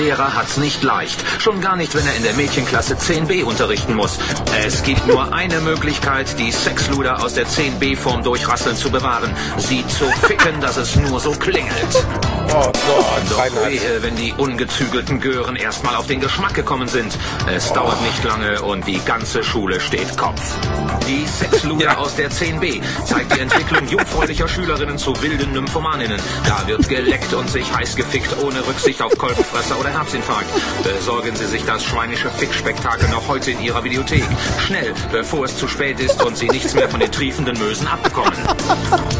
Lehrer hat's nicht leicht. Schon gar nicht, wenn er in der Mädchenklasse 10b unterrichten muss. Es gibt nur eine Möglichkeit, die Sexluder aus der 10b-Form durchrasseln zu bewahren. Sie zu ficken, dass es nur so klingelt. Oh Gott, Doch wehe, wenn die ungezügelten Gören erstmal auf den Geschmack gekommen sind. Es dauert nicht lange und die ganze Schule steht Kopf. Die Sexluder Ja. aus der 10b zeigt die Entwicklung jungfräulicher Schülerinnen zu wilden Nymphomaninnen. Da wird geleckt und sich heiß gefickt, ohne Rücksicht auf Kolbenfresser oder Herzinfarkt. Besorgen Sie sich das schweinische Fickspektakel noch heute in Ihrer Videothek. Schnell, bevor es zu spät ist und Sie nichts mehr von den triefenden Mösen abbekommen.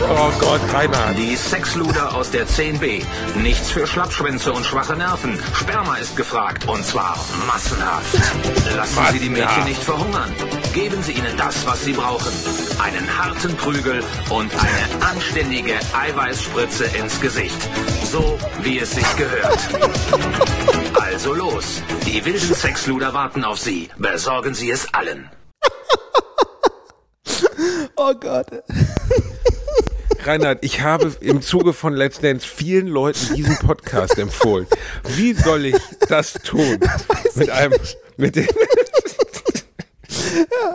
Oh Gott, Reinhard. Die Sexluder aus der 10b. Nichts für Schlappschwänze und schwache Nerven. Sperma ist gefragt und zwar massenhaft. Lassen Sie die Mädchen nicht verhungern. Geben Sie ihnen das, was sie brauchen. Einen harten Prügel und eine anständige Eiweißspritze ins Gesicht. So wie es sich gehört. Also los. Die wilden Sexluder warten auf Sie. Besorgen Sie es allen. Oh Gott. Reinhard, ich habe im Zuge von Let's Dance vielen Leuten diesen Podcast empfohlen. Wie soll ich das tun? Mit einem, mit dem,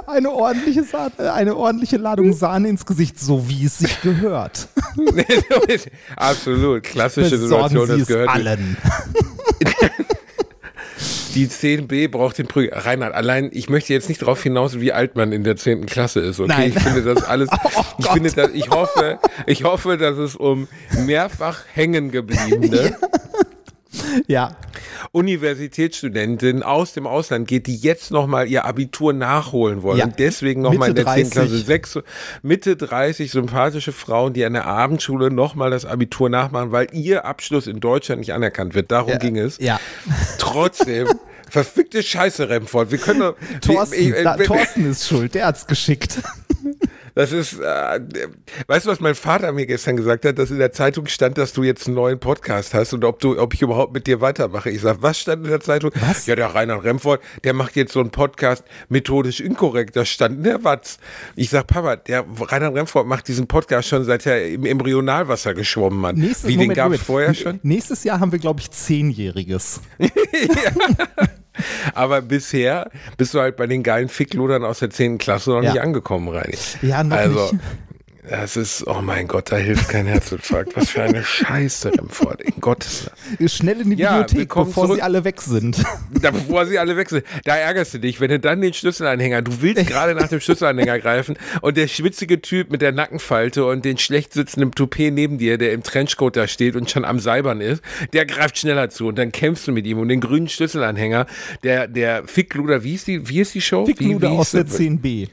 Eine ordentliche, Sa eine ordentliche Ladung Sahne ins Gesicht, so wie es sich gehört. absolut, klassische Besorgen Situation, Sie das gehört. allen. Die 10b braucht den Prügel. Reinhard, allein, ich möchte jetzt nicht darauf hinaus, wie alt man in der 10. Klasse ist, okay? Nein. Ich finde das alles, Oh ich finde das, ich hoffe, ich hoffe, dass es um mehrfach hängen gebliebene Ja, Universitätsstudentin aus dem Ausland geht, die jetzt nochmal ihr Abitur nachholen wollen Ja. und deswegen nochmal in der 10. Klasse 30. sechs, Mitte 30 sympathische Frauen, die an der Abendschule nochmal das Abitur nachmachen, weil ihr Abschluss in Deutschland nicht anerkannt wird. Darum ja, ging es. Ja. Trotzdem, verfickte Scheiße, Remford. Wir können Thorsten, wir- da, wir- Thorsten ist schuld, der hat's geschickt. das ist, äh, weißt du, was mein Vater mir gestern gesagt hat, dass in der Zeitung stand, dass du jetzt einen neuen Podcast hast und ob du, ob ich überhaupt mit dir weitermache. Ich sag, was stand in der Zeitung? Was? Ja, der Reinhard Remford, der macht jetzt so einen Podcast methodisch inkorrekt. Das stand in der Watz. Ich sag, Papa, der Reinhard Remford macht diesen Podcast schon seit er im Embryonalwasser geschwommen hat. Nächstes, Wie, den Moment, gab's Moment. vorher schon? Nächstes Jahr haben wir, glaube ich, Zehnjähriges. Aber bisher bist du halt bei den geilen Ficklodern aus der 10. Klasse noch Ja. nicht angekommen, Reini. Ja, noch also, nicht. Das ist, oh mein Gott, da hilft kein Herzinfarkt. Was für eine Scheiße, Remford, in Gottes Namen. Schnell in die Ja, Bibliothek, bevor zurück. sie alle weg sind. Da, bevor sie alle wechseln. Da ärgerst du dich, wenn du dann den Schlüsselanhänger, du willst gerade nach dem Schlüsselanhänger greifen und der schwitzige Typ mit der Nackenfalte und den schlecht sitzenden Toupet neben dir, der im Trenchcoat da steht und schon am Seibern ist, der greift schneller zu und dann kämpfst du mit ihm und den grünen Schlüsselanhänger, der, der Fickluder, wie ist die, wie ist die Show? Fickluder wie, wie aus der hieß das? 10b.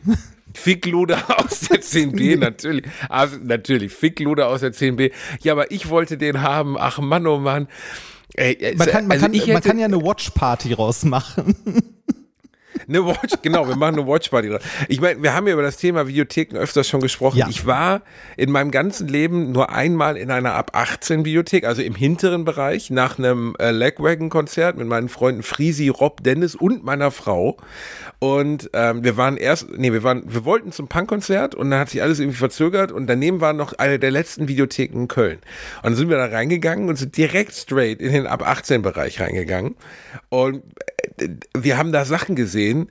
Fickluder aus der 10b, natürlich. Also, natürlich, Fickluder aus der 10b. Ja, aber ich wollte den haben. Ach Mann, oh Mann. Ey, Man kann, man, also kann, man hätte- kann ja eine Watch-Party rausmachen. Eine Watch, genau, wir machen eine Watchparty. draus. Ich meine, wir haben ja über das Thema Videotheken öfters schon gesprochen. Ja. Ich war in meinem ganzen Leben nur einmal in einer ab 18 Videothek, also im hinteren Bereich, nach einem äh, Legwagon-Konzert mit meinen Freunden Frisi, Rob, Dennis und meiner Frau. Und ähm, wir waren erst, nee, wir waren, wir wollten zum Punkkonzert und dann hat sich alles irgendwie verzögert und daneben war noch eine der letzten Videotheken in Köln. Und dann sind wir da reingegangen und sind direkt straight in den ab 18 Bereich reingegangen. Und äh, wir haben da Sachen gesehen, äh,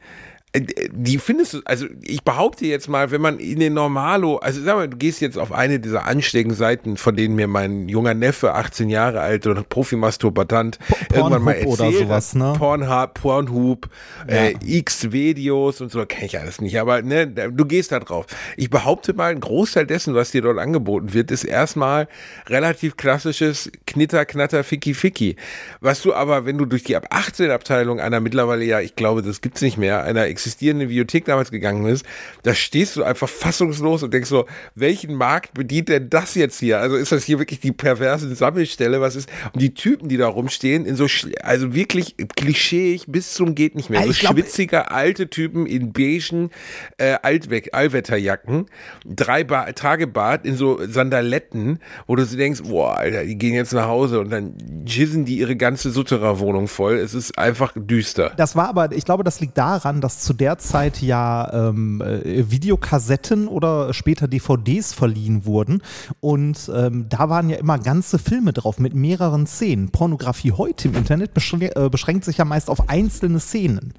die findest du, also ich behaupte jetzt mal, wenn man in den Normalo, also sag mal, du gehst jetzt auf eine dieser anständigen Seiten, von denen mir mein junger Neffe, 18 Jahre alt und Profimasturbatant, irgendwann mal Pornhub erzählt oder sowas, ne? Pornhub, Pornhub, äh, X-Videos und so, kenne ich alles nicht, aber ne, du gehst da drauf. Ich behaupte mal, ein Großteil dessen, was dir dort angeboten wird, ist erstmal relativ klassisches Knitter, Knatter, Ficky, Ficky. Was du aber, wenn du durch die ab 18 Abteilung einer mittlerweile ja, ich glaube, das gibt's nicht mehr, einer existierende Videothek damals gegangen bist, da stehst du einfach fassungslos und denkst so, welchen Markt bedient denn das jetzt hier? Also ist das hier wirklich die perverse Sammelstelle? Was ist? Und die Typen, die da rumstehen, in so, also wirklich klischeeig bis zum geht nicht mehr. So glaub, schwitzige alte Typen in beigen äh, Altweg, Allwetterjacken, drei ba Tragebart in so Sandaletten, wo du denkst, boah, Alter, die gehen jetzt nach Hause und dann jizzen die ihre ganze Sutterer-Wohnung voll. Es ist einfach düster. Das war aber, ich glaube, das liegt daran, dass zu der Zeit ja ähm, äh, Videokassetten oder später DVDs verliehen wurden. Und ähm, da waren ja immer ganze Filme drauf mit mehreren Szenen. Pornografie heute im Internet beschränkt, äh, beschränkt sich ja meist auf einzene Szenen.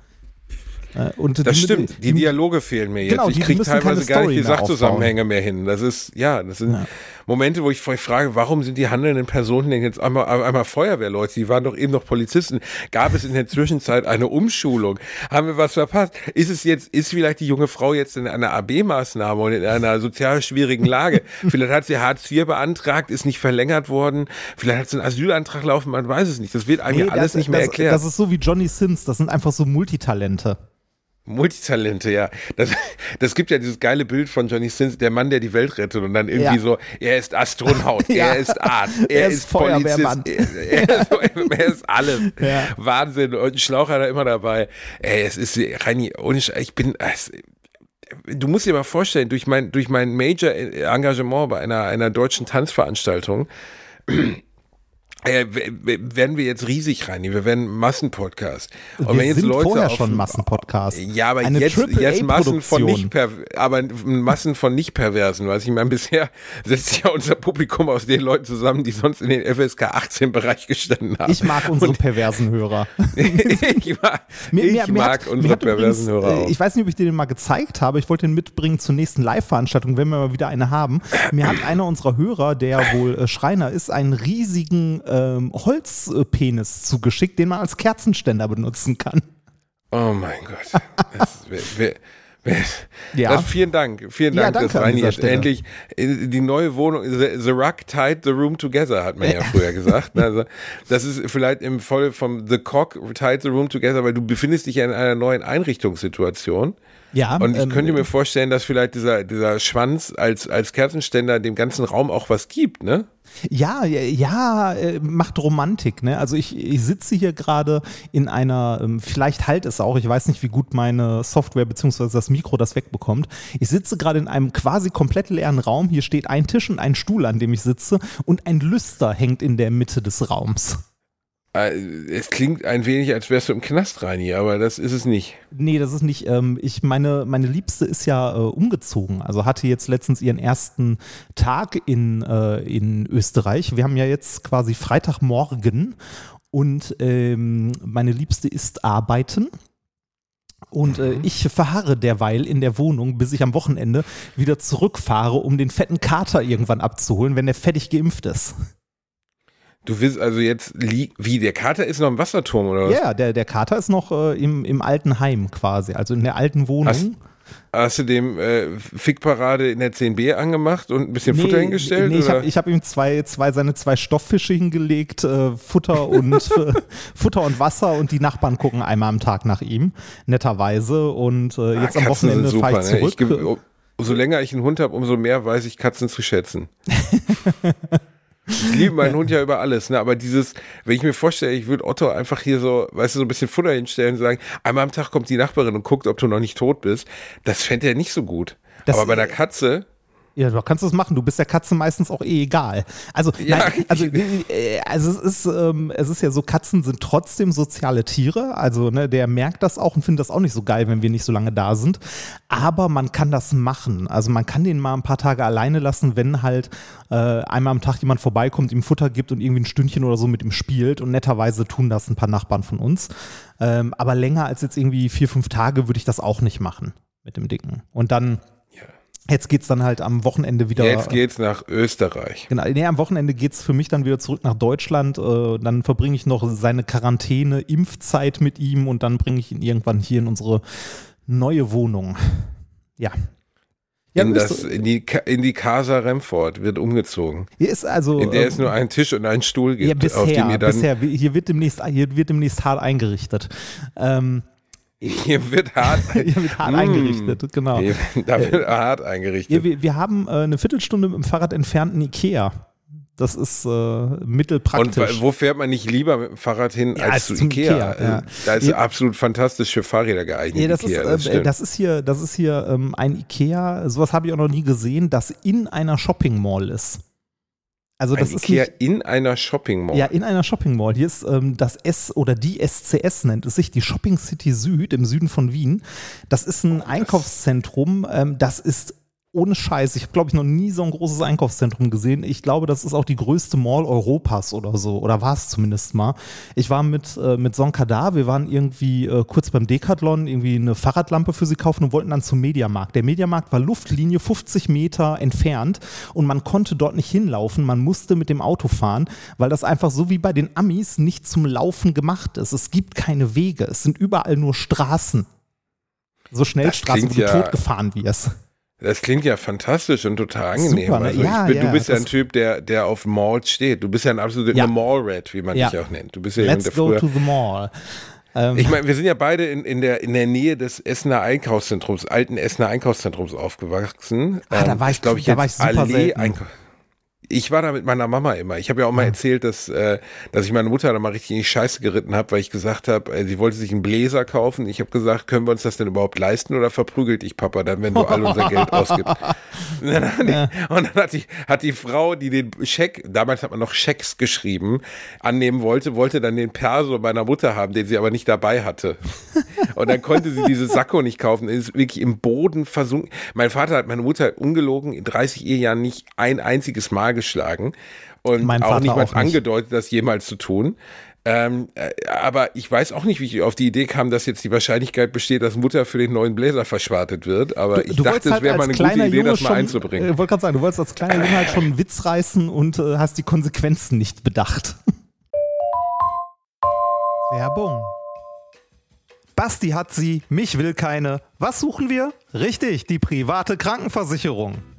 Äh, und das stimmt, die, die, Dialoge fehlen mir jetzt. Genau, ich kriege teilweise gar nicht die Sachzusammenhänge mehr hin. Das ist, ja, das sind ja. Momente, wo ich euch frage, warum sind die handelnden Personen denn jetzt einmal, einmal Feuerwehrleute? Die waren doch eben noch Polizisten. Gab es in der Zwischenzeit eine Umschulung? Haben wir was verpasst? Ist es jetzt, ist vielleicht die junge Frau jetzt in einer AB-Maßnahme und in einer sozial schwierigen Lage? vielleicht hat sie Hartz IV beantragt, ist nicht verlängert worden. Vielleicht hat sie einen Asylantrag laufen, man weiß es nicht. Das wird einem nee, alles das, nicht mehr das, erklärt. Das ist so wie Johnny Sins. Das sind einfach so Multitalente. Multitalente, ja. Das, das gibt ja dieses geile Bild von Johnny Sins, der Mann, der die Welt rettet und dann irgendwie ja. so, er ist Astronaut, ja. er ist Arzt, er, er ist, ist Polizist, er, er, ist, er, ist, alles. Ja. Wahnsinn und ein Schlauch hat er immer dabei. Ey, es ist, Reini, ich bin, es, du musst dir mal vorstellen, durch mein, durch mein Major-Engagement bei einer, einer deutschen Tanzveranstaltung, äh, werden wir jetzt riesig rein. Wir werden Massenpodcast. Und wir wenn jetzt sind Leute vorher auf, schon Massenpodcast. Ja, aber Eine jetzt, jetzt Massen von nicht per, aber Massen von nicht perversen. Was ich meine, bisher setzt ja unser Publikum aus den Leuten zusammen, die sonst in den FSK 18 Bereich gestanden haben. Ich mag unsere Und perversen Hörer. ich mag, mir, ich mir, mag hat, unsere perversen übrigens, Hörer. Auch. Ich weiß nicht, ob ich dir den mal gezeigt habe. Ich wollte den mitbringen zur nächsten Live-Veranstaltung, wenn wir mal wieder eine haben. Mir hat einer unserer Hörer, der wohl äh, Schreiner ist, einen riesigen ähm, Holzpenis zugeschickt, den man als Kerzenständer benutzen kann. Oh mein Gott. Das, wer, wer, wer, ja. Das, vielen Dank. Vielen Dank, ja, dass Reini jetzt endlich die neue Wohnung, the, the Rug tied the room together, hat man ja früher gesagt. Also, das ist vielleicht im Voll vom The Cock tied the room together, weil du befindest dich ja in einer neuen Einrichtungssituation. Ja. Und ich ähm, könnte mir vorstellen, dass vielleicht dieser, dieser Schwanz als, als Kerzenständer dem ganzen Raum auch was gibt, ne? Ja, ja, äh, macht Romantik. Ne? Also ich, ich sitze hier gerade in einer, ähm, vielleicht halt es auch, ich weiß nicht, wie gut meine Software bzw. das Mikro das wegbekommt. Ich sitze gerade in einem quasi komplett leeren Raum. Hier steht ein Tisch und ein Stuhl, an dem ich sitze und ein Lüster hängt in der Mitte des Raums. Äh, es klingt ein wenig, als wärst du im Knast, Reini, aber das ist es nicht. Nee, das ist nicht. Ähm, ich meine, meine Liebste ist ja äh, umgezogen. Also hatte jetzt letztens ihren ersten Tag in, äh, in Österreich. Wir haben ja jetzt quasi Freitagmorgen und ähm, meine Liebste ist arbeiten. Und äh, mhm. ich verharre derweil in der Wohnung, bis ich am Wochenende wieder zurückfahre, um den fetten Kater irgendwann abzuholen, wenn der fertig geimpft ist. Du willst also jetzt, wie, der Kater ist noch im Wasserturm oder was? Ja, der, der Kater ist noch äh, im, im alten Heim quasi, also in der alten Wohnung. Hast, hast du dem äh, Fickparade in der 10b angemacht und ein bisschen nee, Futter hingestellt? Nee, ich habe hab ihm zwei, zwei, seine zwei Stofffische hingelegt, äh, Futter, und, äh, Futter und Wasser und die Nachbarn gucken einmal am Tag nach ihm, netterweise. Und äh, jetzt ah, am Wochenende fahre ich zurück. Ne? Ich, umso länger ich einen Hund habe, umso mehr weiß ich Katzen zu schätzen. Ich liebe meinen Hund ja über alles, ne? Aber dieses, wenn ich mir vorstelle, ich würde Otto einfach hier so, weißt du, so ein bisschen Futter hinstellen und sagen, einmal am Tag kommt die Nachbarin und guckt, ob du noch nicht tot bist, das fände er nicht so gut. Das Aber bei einer Katze, ja, du kannst es machen. Du bist der Katze meistens auch eh egal. Also, ja. nein, also, äh, also es ist, ähm, es ist ja so, Katzen sind trotzdem soziale Tiere. Also, ne, der merkt das auch und findet das auch nicht so geil, wenn wir nicht so lange da sind. Aber man kann das machen. Also, man kann den mal ein paar Tage alleine lassen, wenn halt äh, einmal am Tag jemand vorbeikommt, ihm Futter gibt und irgendwie ein Stündchen oder so mit ihm spielt. Und netterweise tun das ein paar Nachbarn von uns. Ähm, aber länger als jetzt irgendwie vier, fünf Tage würde ich das auch nicht machen mit dem Dicken. Und dann Jetzt geht's dann halt am Wochenende wieder. Jetzt geht's nach Österreich. Genau, nee, am Wochenende geht's für mich dann wieder zurück nach Deutschland. Äh, dann verbringe ich noch seine Quarantäne, Impfzeit mit ihm und dann bringe ich ihn irgendwann hier in unsere neue Wohnung. Ja. ja in, das, in, die, in die Casa Remford wird umgezogen. Hier ist also, in der ähm, es nur einen Tisch und einen Stuhl gibt. Ja, bisher, auf dem ihr dann bisher. Hier wird demnächst, hier wird demnächst hart eingerichtet. Ähm, Hier wird hart, Hier wird hart eingerichtet, genau. Hier, da wird hart eingerichtet. Ja, wir, wir haben äh, eine Viertelstunde mit dem Fahrrad entfernten Ikea. Das ist äh, mittelpraktisch. Und wo fährt man nicht lieber mit dem Fahrrad hin Ja, als als zu Ikea? Ikea, ja. Also, Da ist Ja. absolut fantastisch für Fahrräder geeignet. Das, Ikea, ist, äh, stimmt. das ist hier, das ist hier ähm, ein Ikea, sowas habe ich auch noch nie gesehen, das in einer Shopping Mall ist. Also das Ein ist Ikea nicht, in einer Shopping Mall. ja, in einer Shopping Mall. Hier ist ähm, das S oder die SCS nennt es sich, die Shopping City Süd im Süden von Wien. Das ist ein Einkaufszentrum, ähm, das ist ohne Scheiß. Ich habe, glaube ich, noch nie so ein großes Einkaufszentrum gesehen. Ich glaube, das ist auch die größte Mall Europas oder so. Oder war es zumindest mal. Ich war mit, äh, mit Sonkada, wir waren irgendwie äh, kurz beim Decathlon, irgendwie eine Fahrradlampe für sie kaufen und wollten dann zum Mediamarkt. Der Mediamarkt war Luftlinie 50 Meter entfernt und man konnte dort nicht hinlaufen. Man musste mit dem Auto fahren, weil das einfach so wie bei den Amis nicht zum Laufen gemacht ist. Es gibt keine Wege. Es sind überall nur Straßen. So Schnellstraßen, wo du ja- totgefahren wirst. Das klingt ja fantastisch und total angenehm. Super, ne? also Ja, ich bin, ja, du bist ja ein Typ, der, der auf Malls steht. Du bist ja ein absoluter Ja. Mall-Rat, wie man dich auch nennt. Du bist ja Let's go früher to the mall. Ähm, Ich meine, wir sind ja beide in, in, der, in der Nähe des Essener Einkaufszentrums, alten Essener Einkaufszentrums aufgewachsen. Ah, da war ich- glaube ich, da war ich super Allee selten. Einkau- Ich war da mit meiner Mama immer. Ich habe ja auch mal erzählt, dass, äh, dass ich meine Mutter da mal richtig in die Scheiße geritten habe, weil ich gesagt habe, äh, sie wollte sich einen Bläser kaufen. Ich habe gesagt, können wir uns das denn überhaupt leisten oder verprügelt dich Papa dann, wenn du all unser Geld ausgibst? Und dann, hat die, und dann hat, die, hat die Frau, die den Scheck, damals hat man noch Schecks geschrieben, annehmen wollte, wollte dann den Perso meiner Mutter haben, den sie aber nicht dabei hatte. Und dann konnte sie diese Sakko nicht kaufen. Ist wirklich im Boden versunken. Mein Vater hat meine Mutter ungelogen in 30 Ehejahren nicht ein einziges Mal geschlagen. Und Mein auch nicht. angedeutet, das jemals zu tun. Ähm, äh, aber ich weiß auch nicht, wie ich auf die Idee kam, dass jetzt die Wahrscheinlichkeit besteht, dass Mutter für den neuen Bläser verschwartet wird. Aber ich dachte, es wäre mal eine gute Idee, das mal schon, einzubringen. Ich wollte gerade sagen, du wolltest als kleiner Junge halt schon einen Witz reißen und äh, hast die Konsequenzen nicht bedacht. Werbung. Basti hat sie, mich will keine. Was suchen wir? Richtig, die private Krankenversicherung.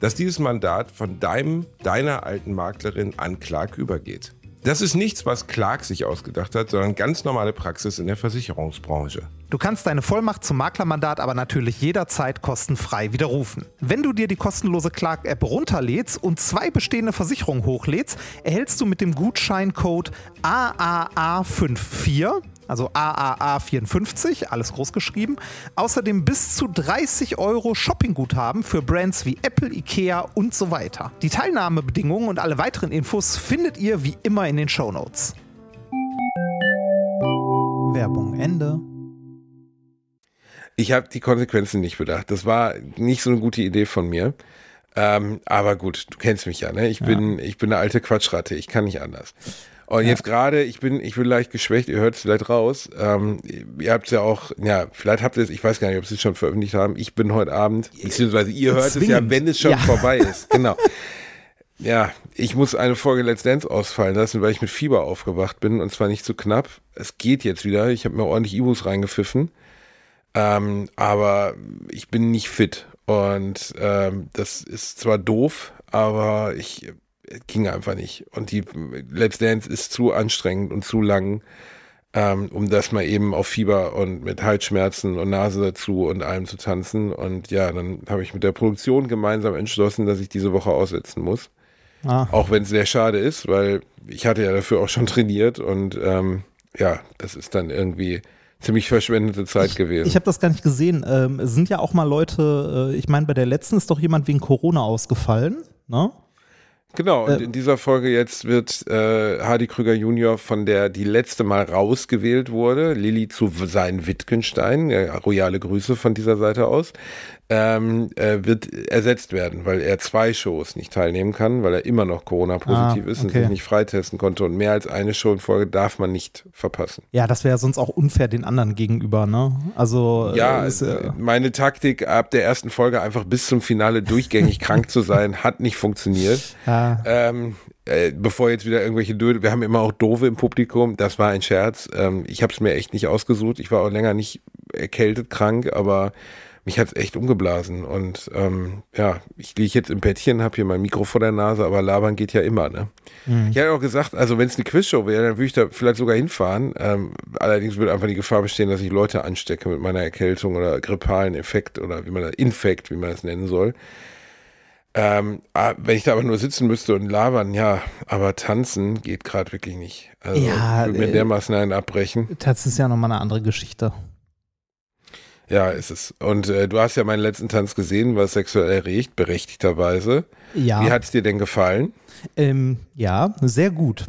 dass dieses Mandat von deinem, deiner alten Maklerin an Clark übergeht. Das ist nichts, was Clark sich ausgedacht hat, sondern ganz normale Praxis in der Versicherungsbranche. Du kannst deine Vollmacht zum Maklermandat aber natürlich jederzeit kostenfrei widerrufen. Wenn du dir die kostenlose Clark-App runterlädst und zwei bestehende Versicherungen hochlädst, erhältst du mit dem Gutscheincode AAA54, also AAA54, alles groß geschrieben, außerdem bis zu 30 Euro Shoppingguthaben für Brands wie Apple, Ikea und so weiter. Die Teilnahmebedingungen und alle weiteren Infos findet ihr wie immer in den Shownotes. Werbung Ende. Ich habe die Konsequenzen nicht bedacht. Das war nicht so eine gute Idee von mir. Ähm, aber gut, du kennst mich ja, ne? Ich bin, ich bin eine alte Quatschratte, ich kann nicht anders. Und jetzt gerade, ich bin, ich bin leicht geschwächt, ihr hört es vielleicht raus. Ähm, ihr habt es ja auch, ja, vielleicht habt ihr es, ich weiß gar nicht, ob sie es schon veröffentlicht haben. Ich bin heute Abend, beziehungsweise ihr hört es ja, Zwingend. wenn es schon Ja. vorbei ist. Genau. Ja, ich muss eine Folge Let's Dance ausfallen lassen, weil ich mit Fieber aufgewacht bin und zwar nicht zu knapp. Es geht jetzt wieder. Ich habe mir ordentlich Ibus reingepfiffen. Ähm, aber ich bin nicht fit. Und ähm, das ist zwar doof, aber ich es ging einfach nicht. Und die Let's Dance ist zu anstrengend und zu lang, ähm, um das mal eben auf Fieber und mit Halsschmerzen und Nase dazu und allem zu tanzen. Und ja, dann habe ich mit der Produktion gemeinsam entschlossen, dass ich diese Woche aussetzen muss. Ah. Auch wenn es sehr schade ist, weil ich hatte ja dafür auch schon trainiert und ähm, ja, das ist dann irgendwie ziemlich verschwendete Zeit gewesen. Ich habe das gar nicht gesehen. Ähm, es sind ja auch mal Leute, äh, ich meine, bei der letzten ist doch jemand wegen Corona ausgefallen, ne? Genau, und äh, in dieser Folge jetzt wird äh, Hardy Krüger Junior von der die letzte Mal rausgewählt wurde, Lilly zu sein Wittgenstein, äh, royale Grüße von dieser Seite aus, ähm, äh, wird ersetzt werden, weil er zwei Shows nicht teilnehmen kann, weil er immer noch Corona-positiv ah, ist und sich nicht freitesten konnte. Und mehr als eine Show in Folge darf man nicht verpassen. Ja, das wäre sonst auch unfair den anderen gegenüber, ne? Also ja, ist, äh, meine Taktik ab der ersten Folge einfach bis zum Finale durchgängig krank zu sein, hat nicht funktioniert. Ja. Ähm, äh, bevor jetzt wieder irgendwelche Döde, wir haben immer auch Dove im Publikum, das war ein Scherz. Ähm, ich habe es mir echt nicht ausgesucht. Ich war auch länger nicht erkältet krank, aber mich hat's echt umgeblasen. Und ähm, ja, ich liege jetzt im Bettchen, habe hier mein Mikro vor der Nase, aber labern geht ja immer. Ne? Mhm. Ich hatte auch gesagt, also wenn es eine Quizshow wäre, dann würde ich da vielleicht sogar hinfahren. Ähm, allerdings würde einfach die Gefahr bestehen, dass ich Leute anstecke mit meiner Erkältung oder grippalen Effekt oder wie man das, Infekt, wie man das nennen soll. Ähm, wenn ich da aber nur sitzen müsste und labern, ja, aber tanzen geht gerade wirklich nicht. Also ja, ich würde mir äh, dermaßen einen abbrechen. Das ist ja nochmal eine andere Geschichte. Ja, ist es. Und äh, du hast ja meinen letzten Tanz gesehen, was sexuell erregt, berechtigterweise. Ja. Wie hat es dir denn gefallen? Ähm, ja, sehr gut.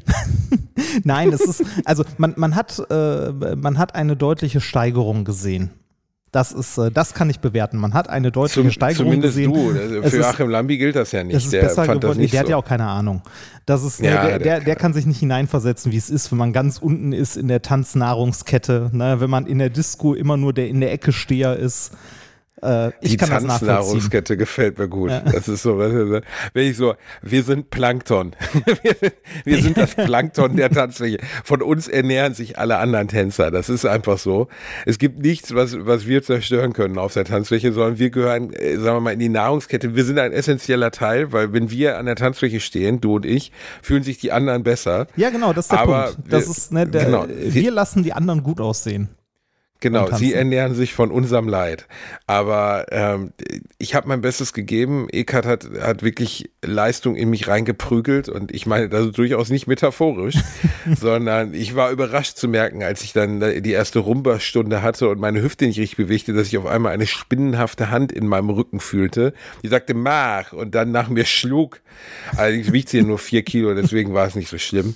Nein, es ist, also man, man, hat, äh, man hat eine deutliche Steigerung gesehen. Das ist, äh, das kann ich bewerten. Man hat eine deutliche Zum, Steigerung zumindest gesehen. Zumindest du. Für Achim Lambi gilt das ja nicht. Es ist der besser geworden. Nee, der so. hat ja auch keine Ahnung. Das ist, ja, der, der, der, kann sich nicht hineinversetzen, wie es ist, wenn man ganz unten ist in der Tanznahrungskette. Ne? Wenn man in der Disco immer nur der in der Ecke Steher ist. Äh, die Tanznahrungskette gefällt mir gut. Ja. Das ist so, wenn ich so, wir sind Plankton. wir, sind, wir sind das Plankton der Tanzfläche. Von uns ernähren sich alle anderen Tänzer. Das ist einfach so. Es gibt nichts, was, was wir zerstören können auf der Tanzfläche, sondern wir gehören, äh, sagen wir mal, in die Nahrungskette. Wir sind ein essentieller Teil, weil wenn wir an der Tanzfläche stehen, du und ich, fühlen sich die anderen besser. Ja, genau, das ist der Aber Punkt. Das wir, ist, ne, der, genau. wir lassen die anderen gut aussehen. Genau, sie ernähren sich von unserem Leid. Aber ähm, ich habe mein Bestes gegeben. Eckart hat, hat wirklich Leistung in mich reingeprügelt und ich meine das ist durchaus nicht metaphorisch, sondern ich war überrascht zu merken, als ich dann die erste Rumba-Stunde hatte und meine Hüfte nicht richtig bewegte, dass ich auf einmal eine spinnenhafte Hand in meinem Rücken fühlte. Die sagte, mach und dann nach mir schlug. Allerdings wiegt sie ja nur vier Kilo, deswegen war es nicht so schlimm.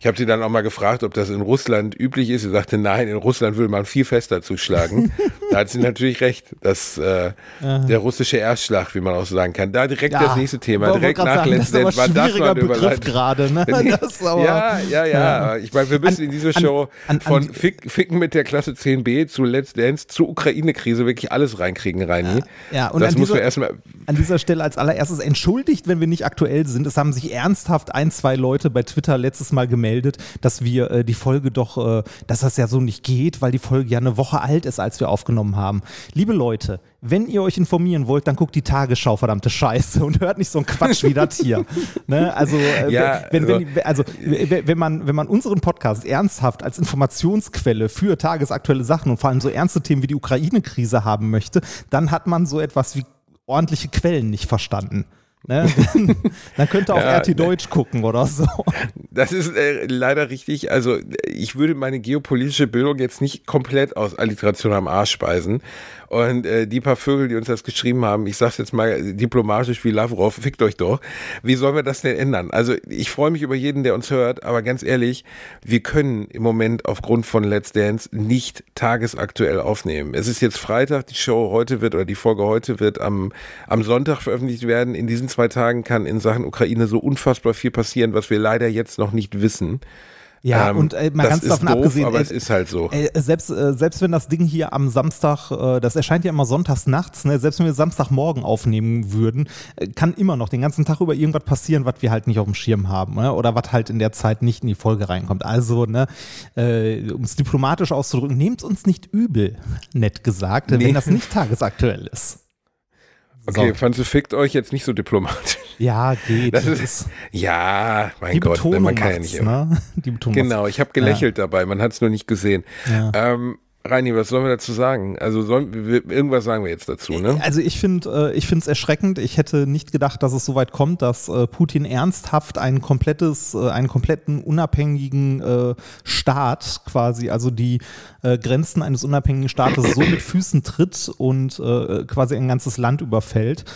Ich habe sie dann auch mal gefragt, ob das in Russland üblich ist. Sie sagte, nein, in Russland würde man viel fester zuschlagen. da hat sie natürlich recht, dass äh, der russische Erstschlag, wie man auch so sagen kann. Da direkt ja, das nächste Thema, direkt nach Let's Dance. War das eine Überleitung? gerade, ne? ja, ja, ja, ja. Ich meine, wir müssen an, in diese Show an, an, von Fick, Ficken mit der Klasse 10b zu Let's Dance zur Ukraine-Krise wirklich alles reinkriegen, Reini. Ja, ja und das muss man erstmal. An dieser Stelle als allererstes entschuldigt, wenn wir nicht aktuell sind. Es haben sich ernsthaft ein, zwei Leute bei Twitter letztes Mal gemeldet gemeldet, dass wir äh, die Folge doch, äh, dass das ja so nicht geht, weil die Folge ja eine Woche alt ist, als wir aufgenommen haben. Liebe Leute, wenn ihr euch informieren wollt, dann guckt die Tagesschau, verdammte Scheiße, und hört nicht so ein Quatsch wie das hier. Ne? Also, äh, ja, wenn, wenn, also, wenn, man, wenn man unseren Podcast ernsthaft als Informationsquelle für tagesaktuelle Sachen und vor allem so ernste Themen wie die Ukraine-Krise haben möchte, dann hat man so etwas wie ordentliche Quellen nicht verstanden. Ne? Dann könnte auch ja, RT Deutsch gucken oder so. Das ist äh, leider richtig. Also ich würde meine geopolitische Bildung jetzt nicht komplett aus Alliteration am Arsch speisen. Und äh, die paar Vögel, die uns das geschrieben haben, ich sag's jetzt mal diplomatisch wie Lavrov, fickt euch doch. Wie sollen wir das denn ändern? Also ich freue mich über jeden, der uns hört, aber ganz ehrlich, wir können im Moment aufgrund von Let's Dance nicht tagesaktuell aufnehmen. Es ist jetzt Freitag, die Show heute wird oder die Folge heute wird am, am Sonntag veröffentlicht werden. In diesen zwei Tagen kann in Sachen Ukraine so unfassbar viel passieren, was wir leider jetzt noch nicht wissen. Ja, ähm, und äh, mal ganz davon doof, abgesehen, aber äh, es ist halt so. Äh, selbst, äh, selbst wenn das Ding hier am Samstag, äh, das erscheint ja immer sonntags nachts, ne, selbst wenn wir Samstagmorgen aufnehmen würden, äh, kann immer noch den ganzen Tag über irgendwas passieren, was wir halt nicht auf dem Schirm haben, ne, oder was halt in der Zeit nicht in die Folge reinkommt. Also, ne, um es diplomatisch auszudrücken, nehmt uns nicht übel, nett gesagt, nee. wenn das nicht tagesaktuell ist. Okay, so. du fickt euch jetzt nicht so diplomatisch? Ja, geht. Das ist, ja, mein Gott, ne, man kann ja nicht immer. Ne? Die Betonung genau, ich habe gelächelt ja. dabei, man hat es nur nicht gesehen. Ja. Ähm, Reini, was sollen wir dazu sagen? Also sollen, irgendwas sagen wir jetzt dazu, ne? Also ich finde, äh, ich finde es erschreckend. Ich hätte nicht gedacht, dass es so weit kommt, dass äh, Putin ernsthaft ein komplettes, äh, einen kompletten unabhängigen äh, Staat quasi, also die Grenzen eines unabhängigen Staates so mit Füßen tritt und quasi ein ganzes Land überfällt.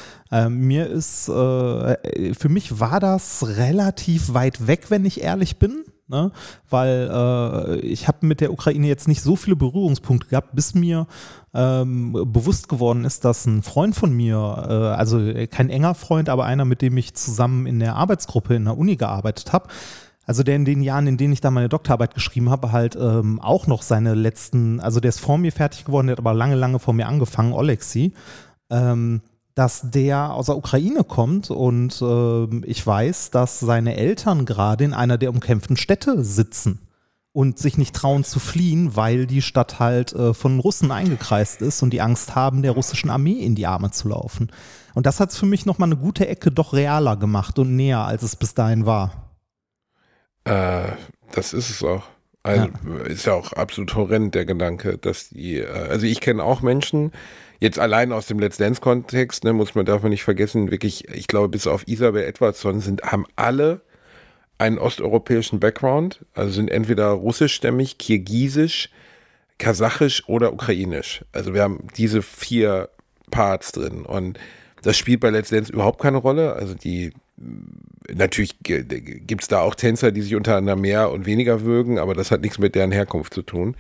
mir ist, für mich war das relativ weit weg, wenn ich ehrlich bin ne? weil äh, ich habe mit der Ukraine jetzt nicht so viele Berührungspunkte gehabt, bis mir ähm, bewusst geworden ist, dass ein Freund von mir, äh, also kein enger Freund, aber einer, mit dem ich zusammen in der Arbeitsgruppe in der Uni gearbeitet habe, also der in den Jahren, in denen ich da meine Doktorarbeit geschrieben habe, halt ähm, auch noch seine letzten, also der ist vor mir fertig geworden, der hat aber lange, lange vor mir angefangen, Olexi. Ähm, dass der aus der Ukraine kommt und äh, ich weiß, dass seine Eltern gerade in einer der umkämpften Städte sitzen und sich nicht trauen zu fliehen, weil die Stadt halt äh, von Russen eingekreist ist und die Angst haben, der russischen Armee in die Arme zu laufen. Und das hat es für mich nochmal eine gute Ecke doch realer gemacht und näher, als es bis dahin war. Äh, das ist es auch. Also ja. ist ja auch absolut horrend der Gedanke, dass die, äh, also ich kenne auch Menschen, Jetzt allein aus dem Let's Dance-Kontext, ne, muss man darf man nicht vergessen, wirklich, ich glaube, bis auf Isabel Edwardson sind, haben alle einen osteuropäischen Background, also sind entweder russischstämmig, kirgisisch, kasachisch oder ukrainisch. Also wir haben diese vier Parts drin und das spielt bei Let's Dance überhaupt keine Rolle. Also die natürlich gibt es da auch Tänzer, die sich untereinander mehr und weniger würgen, aber das hat nichts mit deren Herkunft zu tun.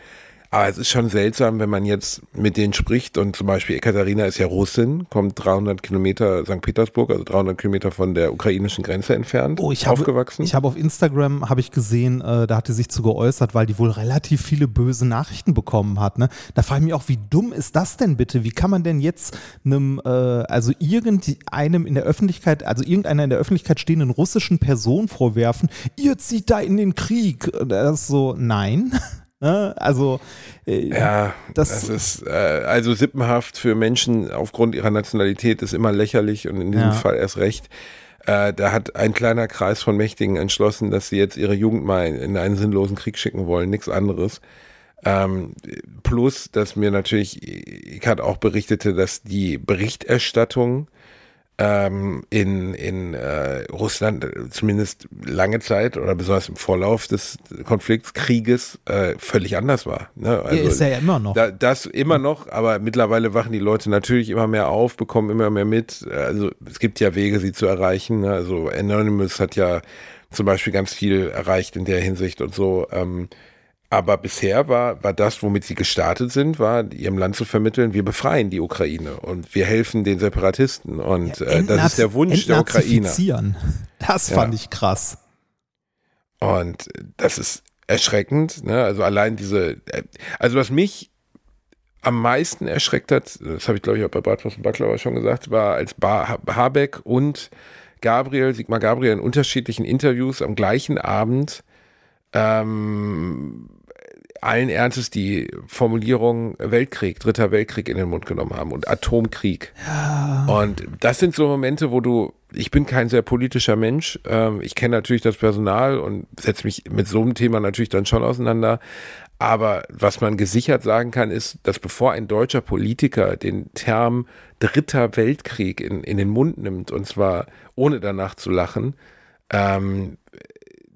Aber es ist schon seltsam, wenn man jetzt mit denen spricht und zum Beispiel Ekaterina ist ja Russin, kommt 300 Kilometer St. Petersburg, also 300 Kilometer von der ukrainischen Grenze entfernt, oh, ich aufgewachsen. Habe, ich habe auf Instagram, habe ich gesehen, äh, da hat sie sich zu geäußert, weil die wohl relativ viele böse Nachrichten bekommen hat. Ne? Da frage ich mich auch, wie dumm ist das denn bitte? Wie kann man denn jetzt einem, äh, also irgendeinem in der Öffentlichkeit, also irgendeiner in der Öffentlichkeit stehenden russischen Person vorwerfen, ihr zieht da in den Krieg? Das ist so, nein. Ne? Also äh, ja, das, das ist äh, also sippenhaft für Menschen aufgrund ihrer Nationalität ist immer lächerlich und in diesem ja. Fall erst recht. Äh, da hat ein kleiner Kreis von Mächtigen entschlossen, dass sie jetzt ihre Jugend mal in einen sinnlosen Krieg schicken wollen, nichts anderes. Ähm, plus, dass mir natürlich, ich hatte auch berichtete, dass die Berichterstattung ähm, in, in äh, Russland zumindest lange Zeit oder besonders im Vorlauf des Konflikts, Krieges äh, völlig anders war. Ne? Also, ist er ja immer noch. Da, das immer noch, aber mittlerweile wachen die Leute natürlich immer mehr auf, bekommen immer mehr mit. Also es gibt ja Wege, sie zu erreichen. Ne? Also Anonymous hat ja zum Beispiel ganz viel erreicht in der Hinsicht und so. Ähm, aber bisher war, war das, womit sie gestartet sind, war ihrem Land zu vermitteln, wir befreien die Ukraine und wir helfen den Separatisten. Und ja, äh, das ist der Wunsch der Ukrainer. Das fand ja. ich krass. Und das ist erschreckend. Ne? Also allein diese, äh, also was mich am meisten erschreckt hat, das habe ich glaube ich auch bei Bratwurst und Baklava schon gesagt, war als ba Habeck und Gabriel, Sigmar Gabriel in unterschiedlichen Interviews am gleichen Abend ähm, allen Ernstes die Formulierung Weltkrieg, Dritter Weltkrieg in den Mund genommen haben und Atomkrieg. Ja. Und das sind so Momente, wo du, ich bin kein sehr politischer Mensch, ähm, ich kenne natürlich das Personal und setze mich mit so einem Thema natürlich dann schon auseinander. Aber was man gesichert sagen kann, ist, dass bevor ein deutscher Politiker den Term Dritter Weltkrieg in, in den Mund nimmt, und zwar ohne danach zu lachen, ähm,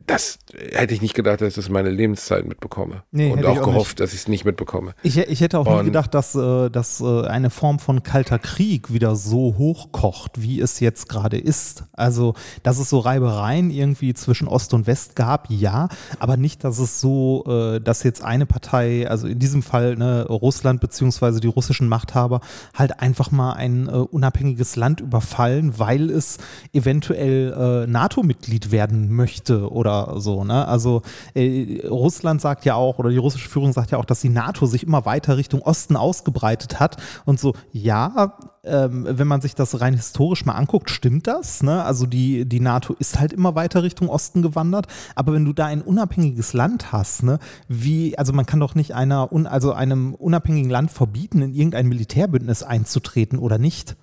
das hätte ich nicht gedacht, dass ich das meine Lebenszeit mitbekomme. Nee, und auch, auch gehofft, nicht. dass ich es nicht mitbekomme. Ich, ich hätte auch und nie gedacht, dass, äh, dass äh, eine Form von kalter Krieg wieder so hochkocht, wie es jetzt gerade ist. Also, dass es so Reibereien irgendwie zwischen Ost und West gab, ja, aber nicht, dass es so, äh, dass jetzt eine Partei, also in diesem Fall ne, Russland beziehungsweise die russischen Machthaber, halt einfach mal ein unabhängiges Land überfallen, weil es eventuell NATO-Mitglied werden möchte oder so. Ne? Also äh, Russland sagt ja auch, oder die russische Führung sagt ja auch, dass die NATO sich immer weiter Richtung Osten ausgebreitet hat. Und so, ja, ähm, wenn man sich das rein historisch mal anguckt, stimmt das. Ne? Also die, die NATO ist halt immer weiter Richtung Osten gewandert. Aber wenn du da ein unabhängiges Land hast, ne, wie, also man kann doch nicht einer, also einem unabhängigen Land verbieten, in irgendein Militärbündnis einzutreten oder nicht.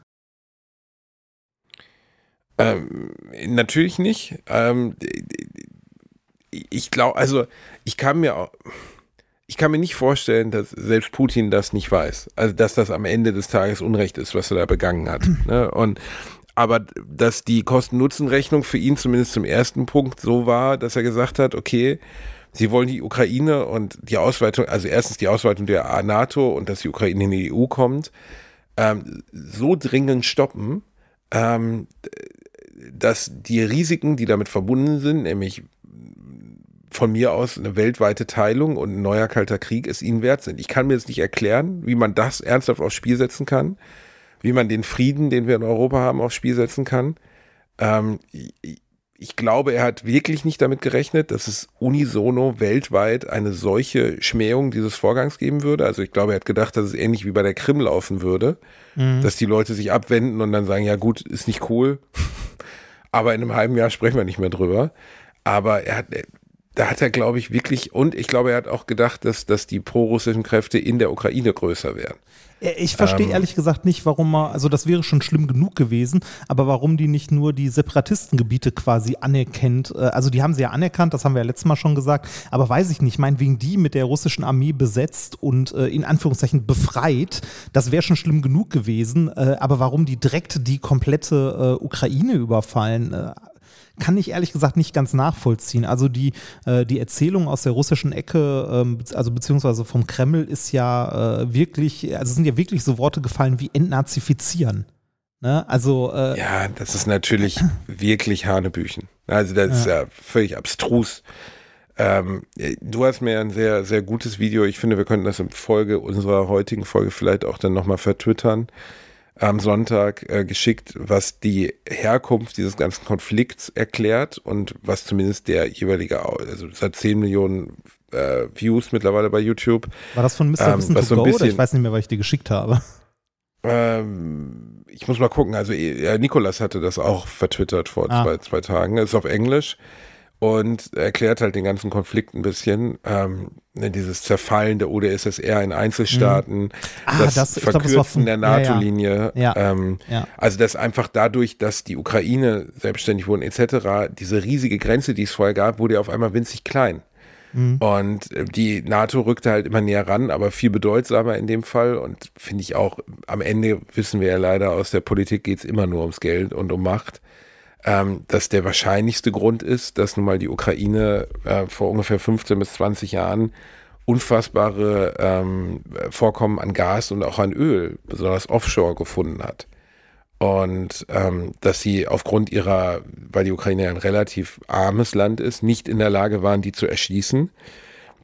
Ähm, natürlich nicht. Ähm, ich glaube, also ich kann mir auch, ich kann mir nicht vorstellen, dass selbst Putin das nicht weiß. Also, dass das am Ende des Tages Unrecht ist, was er da begangen hat. ne? Und aber dass die Kosten-Nutzen-Rechnung für ihn zumindest zum ersten Punkt so war, dass er gesagt hat, okay, sie wollen die Ukraine und die Ausweitung, also erstens die Ausweitung der NATO und dass die Ukraine in die EU kommt, ähm, so dringend stoppen, ähm, dass die Risiken, die damit verbunden sind, nämlich von mir aus eine weltweite Teilung und ein neuer kalter Krieg es ihnen wert sind. Ich kann mir jetzt nicht erklären, wie man das ernsthaft aufs Spiel setzen kann, wie man den Frieden, den wir in Europa haben, aufs Spiel setzen kann. Ähm, ich glaube, er hat wirklich nicht damit gerechnet, dass es unisono weltweit eine solche Schmähung dieses Vorgangs geben würde. Also ich glaube, er hat gedacht, dass es ähnlich wie bei der Krim laufen würde, mhm. dass die Leute sich abwenden und dann sagen, ja gut, ist nicht cool, aber in einem halben Jahr sprechen wir nicht mehr drüber. Aber er hat, da hat er, glaube ich, wirklich, und ich glaube, er hat auch gedacht, dass, dass die prorussischen Kräfte in der Ukraine größer wären. Ich verstehe ähm, ehrlich gesagt nicht, warum man, also das wäre schon schlimm genug gewesen, aber warum die nicht nur die Separatistengebiete quasi anerkennt. Äh, also die haben sie ja anerkannt, das haben wir ja letztes Mal schon gesagt, aber weiß ich nicht, meinetwegen die mit der russischen Armee besetzt und äh, in Anführungszeichen befreit, das wäre schon schlimm genug gewesen, äh, aber warum die direkt die komplette äh, Ukraine überfallen, äh, kann ich ehrlich gesagt nicht ganz nachvollziehen. Also die, äh, die Erzählung aus der russischen Ecke, ähm, also beziehungsweise vom Kreml ist ja äh, wirklich, also sind ja wirklich so Worte gefallen wie entnazifizieren. Ne? Also äh, ja, das ist natürlich wirklich Hanebüchen. Also das ja. ist ja völlig abstrus. Ähm, du hast mir ein sehr, sehr gutes Video. Ich finde, wir könnten das in Folge unserer heutigen Folge vielleicht auch dann nochmal vertwittern am Sonntag äh, geschickt, was die Herkunft dieses ganzen Konflikts erklärt und was zumindest der jeweilige, also es hat 10 Millionen äh, Views mittlerweile bei YouTube. War das von Mr. Ähm, Wissen to so go bisschen, oder ich weiß nicht mehr, was ich dir geschickt habe. Ähm, ich muss mal gucken, also ja, Nikolas hatte das auch vertwittert vor ah. zwei, zwei Tagen. Ist auf Englisch und erklärt halt den ganzen Konflikt ein bisschen. Ähm, ne, dieses Zerfallen der UdSSR in Einzelstaaten, mhm. ah, das, das Verkürzen glaub, das der NATO-Linie. Ja, ja. Ähm, ja. Also dass einfach dadurch, dass die Ukraine selbstständig wurden etc., diese riesige Grenze, die es vorher gab, wurde ja auf einmal winzig klein. Mhm. Und äh, die NATO rückte halt immer näher ran, aber viel bedeutsamer in dem Fall. Und finde ich auch, am Ende wissen wir ja leider, aus der Politik geht es immer nur ums Geld und um Macht ähm, dass der wahrscheinlichste Grund ist, dass nun mal die Ukraine äh, vor ungefähr 15 bis 20 Jahren unfassbare ähm, Vorkommen an Gas und auch an Öl, besonders offshore, gefunden hat. Und ähm, dass sie aufgrund ihrer, weil die Ukraine ein relativ armes Land ist, nicht in der Lage waren, die zu erschließen.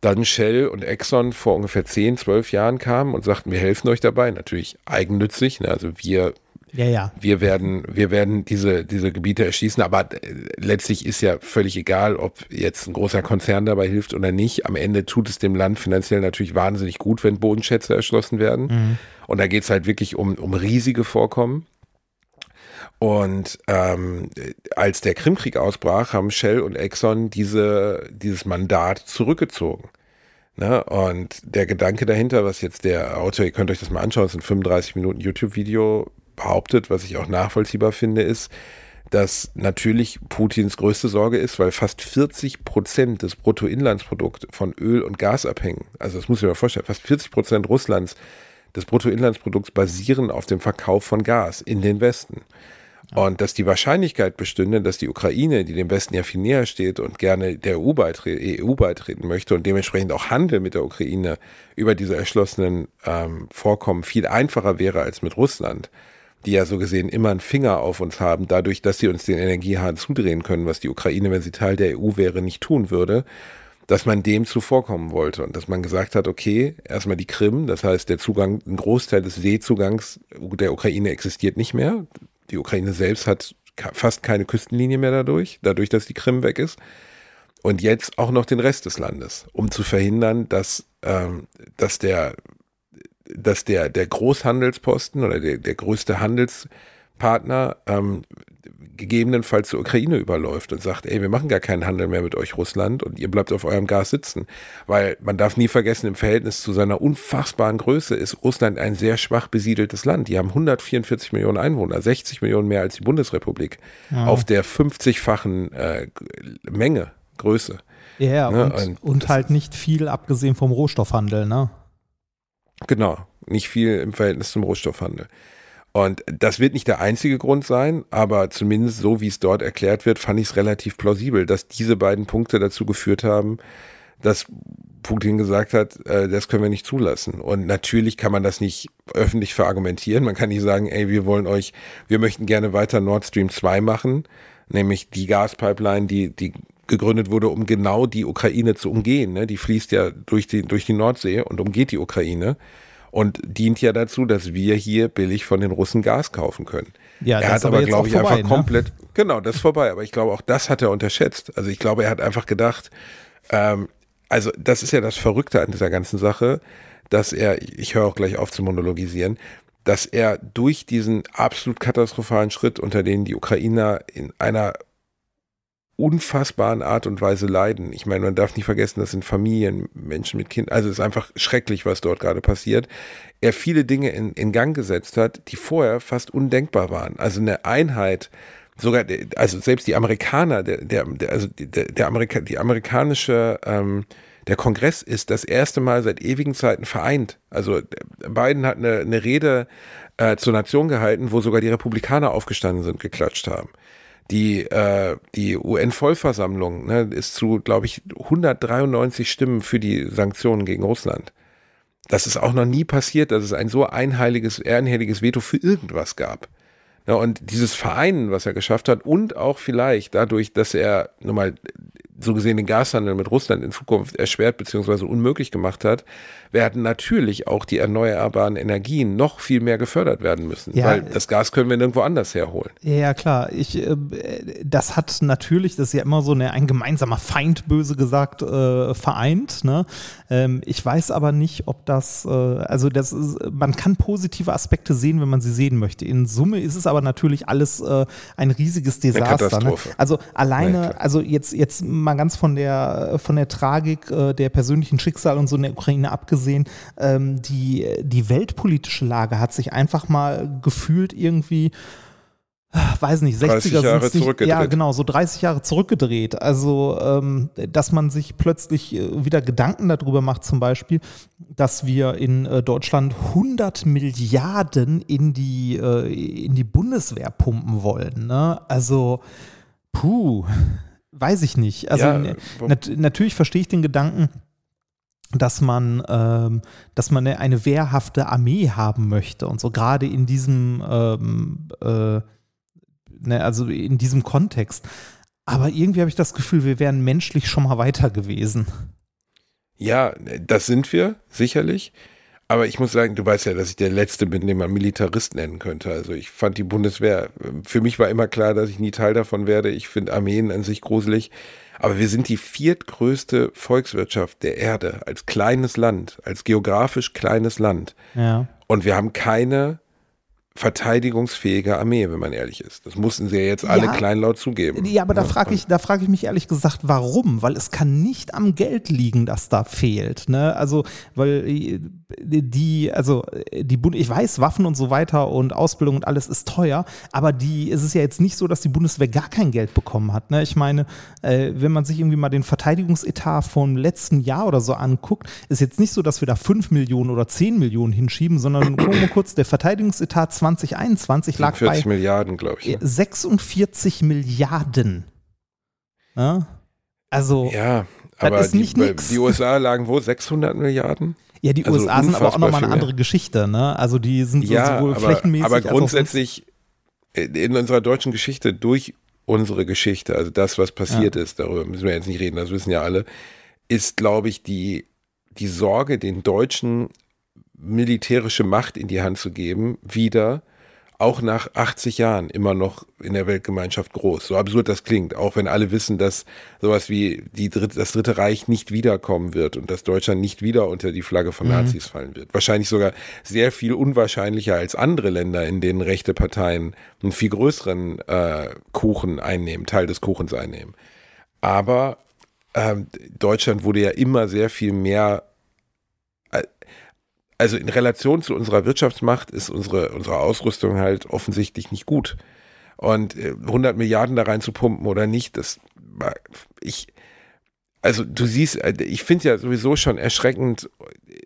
Dann Shell und Exxon vor ungefähr 10, 12 Jahren kamen und sagten, wir helfen euch dabei. Natürlich eigennützig. Ne? Also wir ja, ja. Wir werden, wir werden diese, diese Gebiete erschließen, aber äh, letztlich ist ja völlig egal, ob jetzt ein großer Konzern dabei hilft oder nicht. Am Ende tut es dem Land finanziell natürlich wahnsinnig gut, wenn Bodenschätze erschlossen werden. Mhm. Und da geht es halt wirklich um, um riesige Vorkommen. Und ähm, als der Krimkrieg ausbrach, haben Shell und Exxon diese, dieses Mandat zurückgezogen. Ne? Und der Gedanke dahinter, was jetzt der Autor, ihr könnt euch das mal anschauen, es ist ein 35 Minuten YouTube-Video, behauptet, was ich auch nachvollziehbar finde, ist, dass natürlich Putins größte Sorge ist, weil fast 40 Prozent des Bruttoinlandsprodukts von Öl und Gas abhängen. Also das muss ich mir vorstellen, fast 40 Prozent Russlands des Bruttoinlandsprodukts basieren auf dem Verkauf von Gas in den Westen. Und dass die Wahrscheinlichkeit bestünde, dass die Ukraine, die dem Westen ja viel näher steht und gerne der EU, beitre EU beitreten möchte und dementsprechend auch Handel mit der Ukraine über diese erschlossenen ähm, Vorkommen viel einfacher wäre als mit Russland, die ja so gesehen immer einen Finger auf uns haben, dadurch, dass sie uns den Energiehahn zudrehen können, was die Ukraine, wenn sie Teil der EU wäre, nicht tun würde, dass man dem zuvorkommen wollte und dass man gesagt hat, okay, erstmal die Krim, das heißt der Zugang, ein Großteil des Seezugangs der Ukraine existiert nicht mehr. Die Ukraine selbst hat fast keine Küstenlinie mehr dadurch, dadurch, dass die Krim weg ist. Und jetzt auch noch den Rest des Landes, um zu verhindern, dass, ähm, dass der dass der, der Großhandelsposten oder der, der größte Handelspartner ähm, gegebenenfalls zur Ukraine überläuft und sagt, ey, wir machen gar keinen Handel mehr mit euch Russland und ihr bleibt auf eurem Gas sitzen. Weil man darf nie vergessen, im Verhältnis zu seiner unfassbaren Größe ist Russland ein sehr schwach besiedeltes Land. Die haben 144 Millionen Einwohner, 60 Millionen mehr als die Bundesrepublik, ja. auf der 50-fachen äh, Menge Größe. Ja, ne? und, und, und halt nicht viel abgesehen vom Rohstoffhandel, ne? Genau, nicht viel im Verhältnis zum Rohstoffhandel. Und das wird nicht der einzige Grund sein, aber zumindest so, wie es dort erklärt wird, fand ich es relativ plausibel, dass diese beiden Punkte dazu geführt haben, dass Putin gesagt hat, äh, das können wir nicht zulassen. Und natürlich kann man das nicht öffentlich verargumentieren. Man kann nicht sagen, ey, wir wollen euch, wir möchten gerne weiter Nord Stream 2 machen, nämlich die Gaspipeline, die, die gegründet wurde, um genau die Ukraine zu umgehen. Ne? Die fließt ja durch die, durch die Nordsee und umgeht die Ukraine und dient ja dazu, dass wir hier billig von den Russen Gas kaufen können. Ja, er hat aber, glaube ich, vorbei, einfach ne? komplett, genau, das ist vorbei. Aber ich glaube, auch das hat er unterschätzt. Also ich glaube, er hat einfach gedacht, ähm, also das ist ja das Verrückte an dieser ganzen Sache, dass er, ich höre auch gleich auf zu monologisieren, dass er durch diesen absolut katastrophalen Schritt, unter den die Ukrainer in einer unfassbaren Art und Weise leiden. Ich meine, man darf nicht vergessen, das sind Familien, Menschen mit Kindern. Also es ist einfach schrecklich, was dort gerade passiert. Er viele Dinge in, in Gang gesetzt hat, die vorher fast undenkbar waren. Also eine Einheit, sogar, also selbst die Amerikaner, der, der, der also der, der Amerika, die amerikanische, ähm, der Kongress ist das erste Mal seit ewigen Zeiten vereint. Also Biden hat eine, eine Rede äh, zur Nation gehalten, wo sogar die Republikaner aufgestanden sind, geklatscht haben. Die, äh, die UN-Vollversammlung ne, ist zu, glaube ich, 193 Stimmen für die Sanktionen gegen Russland. Das ist auch noch nie passiert, dass es ein so einheiliges, ehrenhelliges Veto für irgendwas gab. Ja, und dieses Vereinen, was er geschafft hat, und auch vielleicht dadurch, dass er nun mal so gesehen den Gashandel mit Russland in Zukunft erschwert bzw. unmöglich gemacht hat, werden natürlich auch die erneuerbaren Energien noch viel mehr gefördert werden müssen, ja, weil das Gas können wir nirgendwo anders herholen. Ja, klar. Ich, äh, das hat natürlich, das ist ja immer so eine, ein gemeinsamer Feind, böse gesagt, äh, vereint. Ne? Ähm, ich weiß aber nicht, ob das, äh, also das ist, man kann positive Aspekte sehen, wenn man sie sehen möchte. In Summe ist es aber natürlich alles äh, ein riesiges Desaster. Ne? Also alleine, ja, also jetzt, jetzt mal ganz von der, von der Tragik äh, der persönlichen Schicksal und so in der Ukraine abgesehen, ähm, die, die weltpolitische Lage hat sich einfach mal gefühlt irgendwie weiß nicht, 60er Jahre nicht, zurückgedreht. Ja, genau, so 30 Jahre zurückgedreht. Also, ähm, dass man sich plötzlich äh, wieder Gedanken darüber macht, zum Beispiel, dass wir in äh, Deutschland 100 Milliarden in die, äh, in die Bundeswehr pumpen wollen. Ne? Also, puh, Weiß ich nicht. Also ja, nat natürlich verstehe ich den Gedanken, dass man, ähm, dass man eine wehrhafte Armee haben möchte und so gerade in diesem, ähm, äh, ne, also in diesem Kontext. Aber irgendwie habe ich das Gefühl, wir wären menschlich schon mal weiter gewesen. Ja, das sind wir sicherlich. Aber ich muss sagen, du weißt ja, dass ich der Letzte bin, den man Militarist nennen könnte. Also ich fand die Bundeswehr, für mich war immer klar, dass ich nie Teil davon werde. Ich finde Armeen an sich gruselig. Aber wir sind die viertgrößte Volkswirtschaft der Erde als kleines Land, als geografisch kleines Land. Ja. Und wir haben keine verteidigungsfähige Armee, wenn man ehrlich ist. Das mussten sie ja jetzt alle ja, kleinlaut zugeben. Ja, aber da frage ich, da frage ich mich ehrlich gesagt, warum? Weil es kann nicht am Geld liegen, das da fehlt. Ne? Also, weil äh, die, also die Bund ich weiß, Waffen und so weiter und Ausbildung und alles ist teuer, aber die, es ist ja jetzt nicht so, dass die Bundeswehr gar kein Geld bekommen hat. Ne? Ich meine, äh, wenn man sich irgendwie mal den Verteidigungsetat vom letzten Jahr oder so anguckt, ist jetzt nicht so, dass wir da 5 Millionen oder 10 Millionen hinschieben, sondern gucken wir kurz, der Verteidigungsetat 2021 lag 40 bei Milliarden, glaube ich. 46 Milliarden. Ja? Also, ja, aber die, die, USA lagen wo? 600 Milliarden? Ja, die also USA sind aber auch nochmal eine andere Geschichte, ne? Also die sind ja, sowohl aber, flächenmäßig. Aber grundsätzlich in unserer deutschen Geschichte durch unsere Geschichte, also das, was passiert ja. ist, darüber müssen wir jetzt nicht reden, das wissen ja alle, ist, glaube ich, die, die Sorge, den Deutschen militärische Macht in die Hand zu geben, wieder auch nach 80 Jahren immer noch in der Weltgemeinschaft groß. So absurd das klingt, auch wenn alle wissen, dass sowas wie die Dritte, das Dritte Reich nicht wiederkommen wird und dass Deutschland nicht wieder unter die Flagge von mhm. Nazis fallen wird. Wahrscheinlich sogar sehr viel unwahrscheinlicher als andere Länder, in denen rechte Parteien einen viel größeren äh, Kuchen einnehmen, Teil des Kuchens einnehmen. Aber äh, Deutschland wurde ja immer sehr viel mehr also in Relation zu unserer Wirtschaftsmacht ist unsere, unsere Ausrüstung halt offensichtlich nicht gut. Und 100 äh, Milliarden da rein zu pumpen oder nicht, das, ich, also du siehst, äh, ich finde ja sowieso schon erschreckend,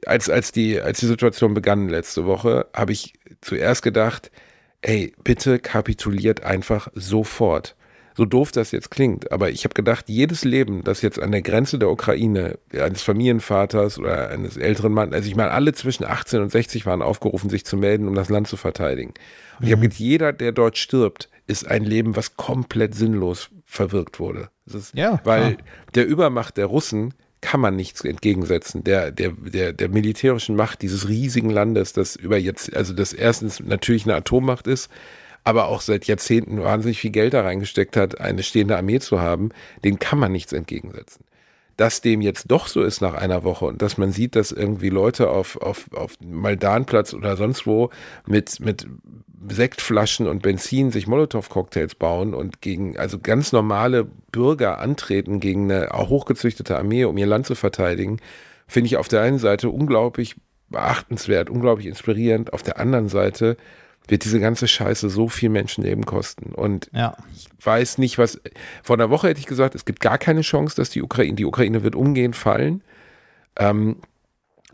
als, als, die, als die Situation begann letzte Woche, habe ich zuerst gedacht, ey, bitte kapituliert einfach sofort. So doof das jetzt klingt, aber ich habe gedacht, jedes Leben, das jetzt an der Grenze der Ukraine, eines Familienvaters oder eines älteren Mannes, also ich meine, alle zwischen 18 und 60 waren aufgerufen, sich zu melden, um das Land zu verteidigen. Und ich habe mhm. gedacht, jeder, der dort stirbt, ist ein Leben, was komplett sinnlos verwirkt wurde. Ist, ja, weil klar. der Übermacht der Russen kann man nichts entgegensetzen. Der, der, der, der militärischen Macht dieses riesigen Landes, das über jetzt, also das erstens natürlich eine Atommacht ist, aber auch seit Jahrzehnten wahnsinnig viel Geld da reingesteckt hat, eine stehende Armee zu haben, den kann man nichts entgegensetzen. Dass dem jetzt doch so ist nach einer Woche und dass man sieht, dass irgendwie Leute auf, auf, auf Maldanplatz oder sonst wo mit, mit Sektflaschen und Benzin sich Molotow-Cocktails bauen und gegen, also ganz normale Bürger antreten gegen eine hochgezüchtete Armee, um ihr Land zu verteidigen, finde ich auf der einen Seite unglaublich beachtenswert, unglaublich inspirierend. Auf der anderen Seite wird diese ganze Scheiße so viel Menschenleben kosten. Und ja. ich weiß nicht, was. Vor einer Woche hätte ich gesagt, es gibt gar keine Chance, dass die Ukraine, die Ukraine wird umgehend fallen. Ähm,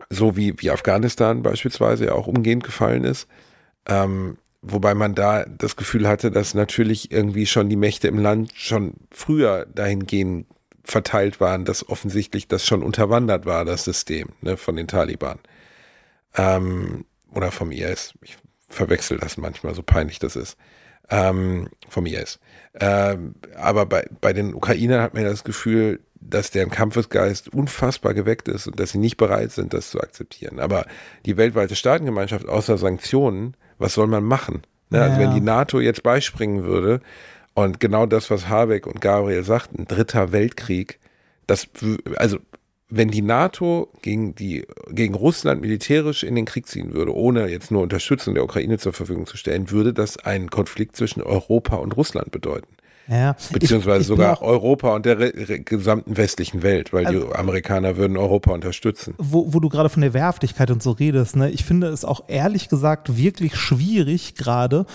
so wie, wie Afghanistan beispielsweise ja auch umgehend gefallen ist. Ähm, wobei man da das Gefühl hatte, dass natürlich irgendwie schon die Mächte im Land schon früher dahingehend verteilt waren, dass offensichtlich das schon unterwandert war, das System ne, von den Taliban. Ähm, oder vom IS. Ich verwechsel das manchmal, so peinlich das ist. Ähm, vom IS. Ähm, aber bei, bei den Ukrainern hat man das Gefühl, dass deren Kampfesgeist unfassbar geweckt ist und dass sie nicht bereit sind, das zu akzeptieren. Aber die weltweite Staatengemeinschaft außer Sanktionen, was soll man machen? Ne? Ja. Also wenn die NATO jetzt beispringen würde und genau das, was Habeck und Gabriel sagten, dritter Weltkrieg, das, also wenn die NATO gegen, die, gegen Russland militärisch in den Krieg ziehen würde, ohne jetzt nur Unterstützung der Ukraine zur Verfügung zu stellen, würde das einen Konflikt zwischen Europa und Russland bedeuten. Ja, Beziehungsweise ich, ich sogar Europa und der gesamten westlichen Welt, weil also, die Amerikaner würden Europa unterstützen. Wo, wo du gerade von der Wehrhaftigkeit und so redest, ne, ich finde es auch ehrlich gesagt wirklich schwierig gerade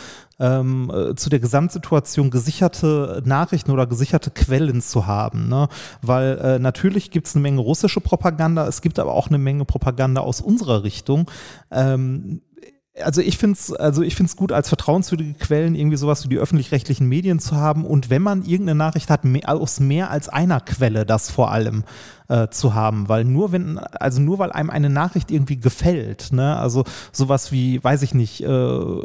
ähm, äh, zu der Gesamtsituation gesicherte Nachrichten oder gesicherte Quellen zu haben. Ne? Weil äh, natürlich gibt es eine Menge russische Propaganda, es gibt aber auch eine Menge Propaganda aus unserer Richtung. Ähm, also ich finde es also ich find's gut, als vertrauenswürdige Quellen irgendwie sowas wie die öffentlich-rechtlichen Medien zu haben und wenn man irgendeine Nachricht hat, mehr, aus mehr als einer Quelle das vor allem äh, zu haben, weil nur wenn, also nur weil einem eine Nachricht irgendwie gefällt, ne, also sowas wie, weiß ich nicht, äh,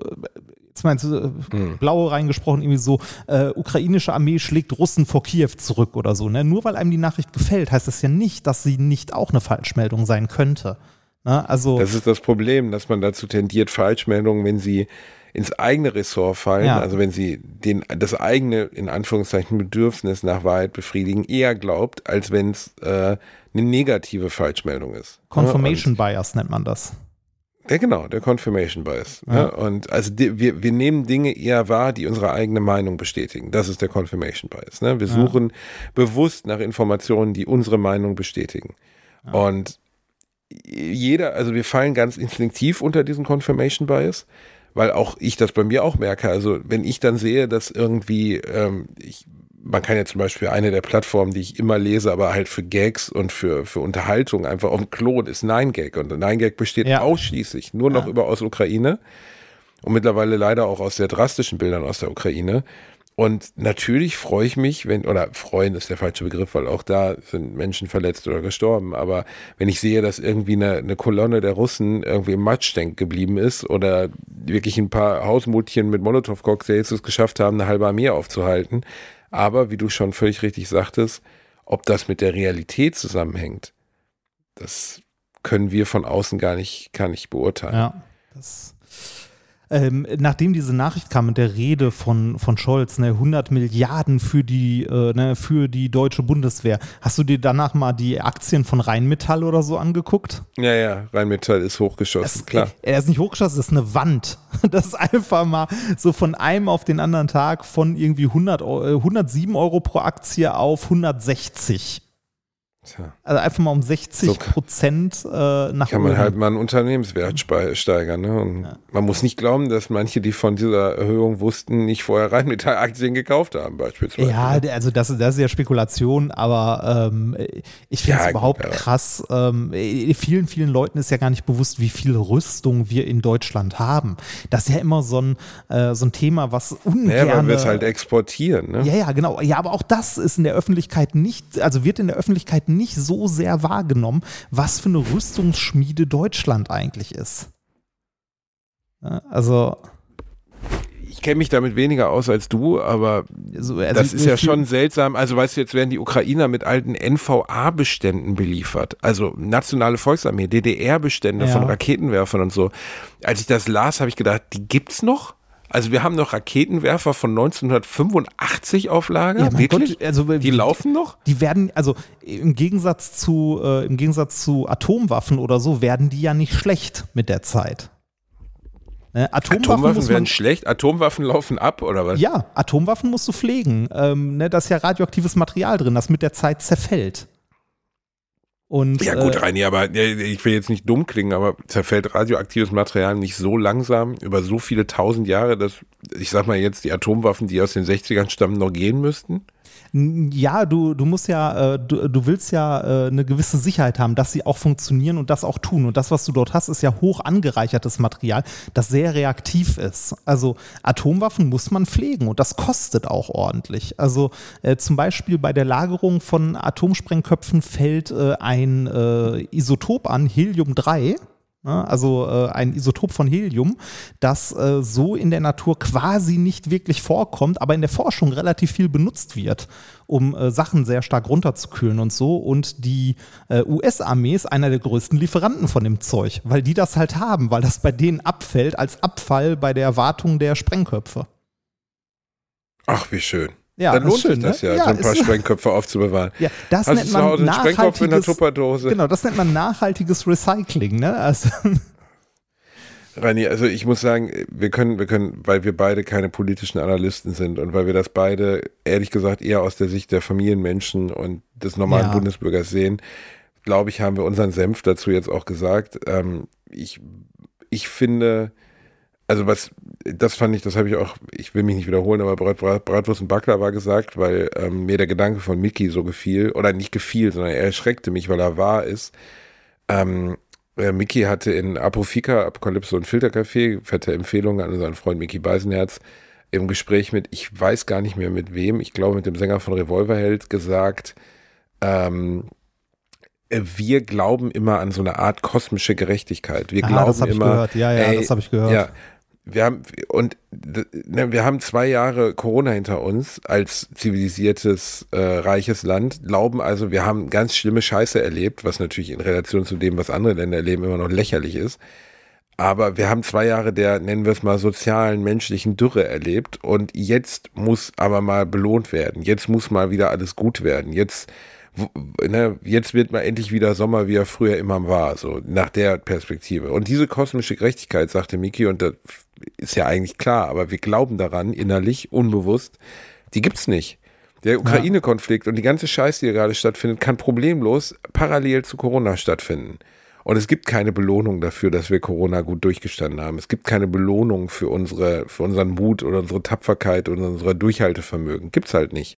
jetzt meinst du, äh, mhm. blaue reingesprochen, irgendwie so, äh, ukrainische Armee schlägt Russen vor Kiew zurück oder so, ne, nur weil einem die Nachricht gefällt, heißt das ja nicht, dass sie nicht auch eine Falschmeldung sein könnte. Ne? Also, das ist das Problem, dass man dazu tendiert, Falschmeldungen, wenn sie ins eigene Ressort fallen, ja. also wenn sie den, das eigene, in Anführungszeichen, Bedürfnis nach Wahrheit befriedigen, eher glaubt, als wenn es äh, eine negative Falschmeldung ist. Ne? Confirmation Und, Bias nennt man das. Ja, genau, der Confirmation Bias. Ja. Ja, und also die, wir, wir nehmen Dinge eher wahr, die unsere eigene Meinung bestätigen. Das ist der Confirmation Bias. Ne? Wir suchen bewusst nach Informationen, die unsere Meinung bestätigen. Und jeder, also wir fallen ganz instinktiv unter diesen Confirmation Bias, weil auch ich das bei mir auch merke. Also wenn ich dann sehe, dass irgendwie, ähm, ich, man kann ja zum Beispiel eine der Plattformen, die ich immer lese, aber halt für Gags und für, für Unterhaltung einfach auf dem Klon ist 9gag und 9gag besteht ja. ausschließlich nur noch ja. über aus Ukraine und mittlerweile leider auch aus sehr drastischen Bildern aus der Ukraine. Und natürlich freue ich mich, wenn, oder freuen ist der falsche Begriff, weil auch da sind Menschen verletzt oder gestorben. Aber wenn ich sehe, dass irgendwie eine, eine Kolonne der Russen irgendwie im Matschdenk geblieben ist oder wirklich ein paar Hausmutchen mit Molotow-Cocktails es geschafft haben, eine halbe Armee aufzuhalten. Aber wie du schon völlig richtig sagtest, ob das mit der Realität zusammenhängt, das können wir von außen gar nicht, gar nicht beurteilen. Ja, das ähm, nachdem diese Nachricht kam mit der Rede von, von Scholz, ne, 100 Milliarden für die, äh, ne, für die deutsche Bundeswehr, hast du dir danach mal die Aktien von Rheinmetall oder so angeguckt? Ja, ja, Rheinmetall ist hochgeschossen, das, klar. Er ist nicht hochgeschossen, das ist eine Wand. Das ist einfach mal so von einem auf den anderen Tag von irgendwie 100, 107 Euro pro Aktie auf 160. Tja. Also einfach mal um 60 Prozent so äh, nach Kann man halt mal einen Unternehmenswert steigern. Ne? Ja. Man muss nicht glauben, dass manche, die von dieser Erhöhung wussten, nicht vorher rein mit Aktien gekauft haben, beispielsweise. Ja, ne? also das, das ist ja Spekulation, aber ähm, ich finde es ja, überhaupt gut, krass. Ähm, vielen, vielen Leuten ist ja gar nicht bewusst, wie viel Rüstung wir in Deutschland haben. Das ist ja immer so ein, äh, so ein Thema, was ungern... Ja, weil wir es halt exportieren. Ne? Ja, ja, genau. Ja, aber auch das ist in der Öffentlichkeit nicht, also wird in der Öffentlichkeit nicht nicht so sehr wahrgenommen, was für eine Rüstungsschmiede Deutschland eigentlich ist. Also. Ich kenne mich damit weniger aus als du, aber also, also das ist ja schon seltsam. Also weißt du, jetzt werden die Ukrainer mit alten NVA-Beständen beliefert. Also nationale Volksarmee, DDR-Bestände ja. von Raketenwerfern und so. Als ich das las, habe ich gedacht, die gibt's noch? Also wir haben noch Raketenwerfer von 1985 auf Lager. Ja, Wirklich? Gott, also die laufen noch? Die werden, also im Gegensatz zu äh, im Gegensatz zu Atomwaffen oder so, werden die ja nicht schlecht mit der Zeit. Ne? Atomwaffen, Atomwaffen werden schlecht, Atomwaffen laufen ab oder was? Ja, Atomwaffen musst du pflegen. Ähm, ne, da ist ja radioaktives Material drin, das mit der Zeit zerfällt. Und, ja gut, äh, Reini, aber ich will jetzt nicht dumm klingen, aber zerfällt radioaktives Material nicht so langsam über so viele tausend Jahre, dass ich sag mal jetzt die Atomwaffen, die aus den 60ern stammen, noch gehen müssten? Ja, du, du musst ja, äh, du, du willst ja äh, eine gewisse Sicherheit haben, dass sie auch funktionieren und das auch tun. Und das, was du dort hast, ist ja hoch angereichertes Material, das sehr reaktiv ist. Also Atomwaffen muss man pflegen und das kostet auch ordentlich. Also äh, zum Beispiel bei der Lagerung von Atomsprengköpfen fällt äh, ein äh, Isotop an, Helium 3 Ne? Also äh, ein Isotop von Helium, das äh, so in der Natur quasi nicht wirklich vorkommt, aber in der Forschung relativ viel benutzt wird, um äh, Sachen sehr stark runterzukühlen und so. Und die äh, US-Armee ist einer der größten Lieferanten von dem Zeug, weil die das halt haben, weil das bei denen abfällt als Abfall bei der Wartung der Sprengköpfe. Ach, wie schön. Ja, dann lohnt schön, sich das ne? ja, ja, so ein paar Sprengköpfe aufzubewahren. Ja, das Hast nennt man Hause nachhaltiges, in der Tupperdose. Genau, das nennt man nachhaltiges Recycling, ne? Also. Rani, also ich muss sagen, wir können, wir können, weil wir beide keine politischen Analysten sind und weil wir das beide, ehrlich gesagt, eher aus der Sicht der Familienmenschen und des normalen ja. Bundesbürgers sehen, glaube ich, haben wir unseren Senf dazu jetzt auch gesagt. Ähm, ich, ich finde, also was, das fand ich, das habe ich auch, ich will mich nicht wiederholen, aber Brat, Brat, Bratwurst und Backler war gesagt, weil ähm, mir der Gedanke von Mickey so gefiel, oder nicht gefiel, sondern er erschreckte mich, weil er wahr ist. Ähm, äh, Mickey hatte in Apofika, Apokalypse und Filtercafé, fette Empfehlung an unseren Freund Mickey Beisenherz, im Gespräch mit, ich weiß gar nicht mehr mit wem, ich glaube mit dem Sänger von Revolverheld gesagt, ähm, äh, wir glauben immer an so eine Art kosmische Gerechtigkeit. Wir Aha, glauben das immer, ich gehört. Ja, ja, ey, das habe ich gehört. Ja, wir haben und ne, wir haben zwei Jahre Corona hinter uns als zivilisiertes äh, reiches Land, glauben also, wir haben ganz schlimme Scheiße erlebt, was natürlich in Relation zu dem, was andere Länder erleben, immer noch lächerlich ist. Aber wir haben zwei Jahre der, nennen wir es mal, sozialen, menschlichen Dürre erlebt und jetzt muss aber mal belohnt werden. Jetzt muss mal wieder alles gut werden. Jetzt ne, jetzt wird mal endlich wieder Sommer, wie er früher immer war, so nach der Perspektive. Und diese kosmische Gerechtigkeit, sagte Miki, und das ist ja eigentlich klar, aber wir glauben daran, innerlich, unbewusst, die gibt's nicht. Der Ukraine-Konflikt und die ganze Scheiße, die hier gerade stattfindet, kann problemlos parallel zu Corona stattfinden. Und es gibt keine Belohnung dafür, dass wir Corona gut durchgestanden haben. Es gibt keine Belohnung für unsere, für unseren Mut oder unsere Tapferkeit oder unser Durchhaltevermögen. Gibt's halt nicht.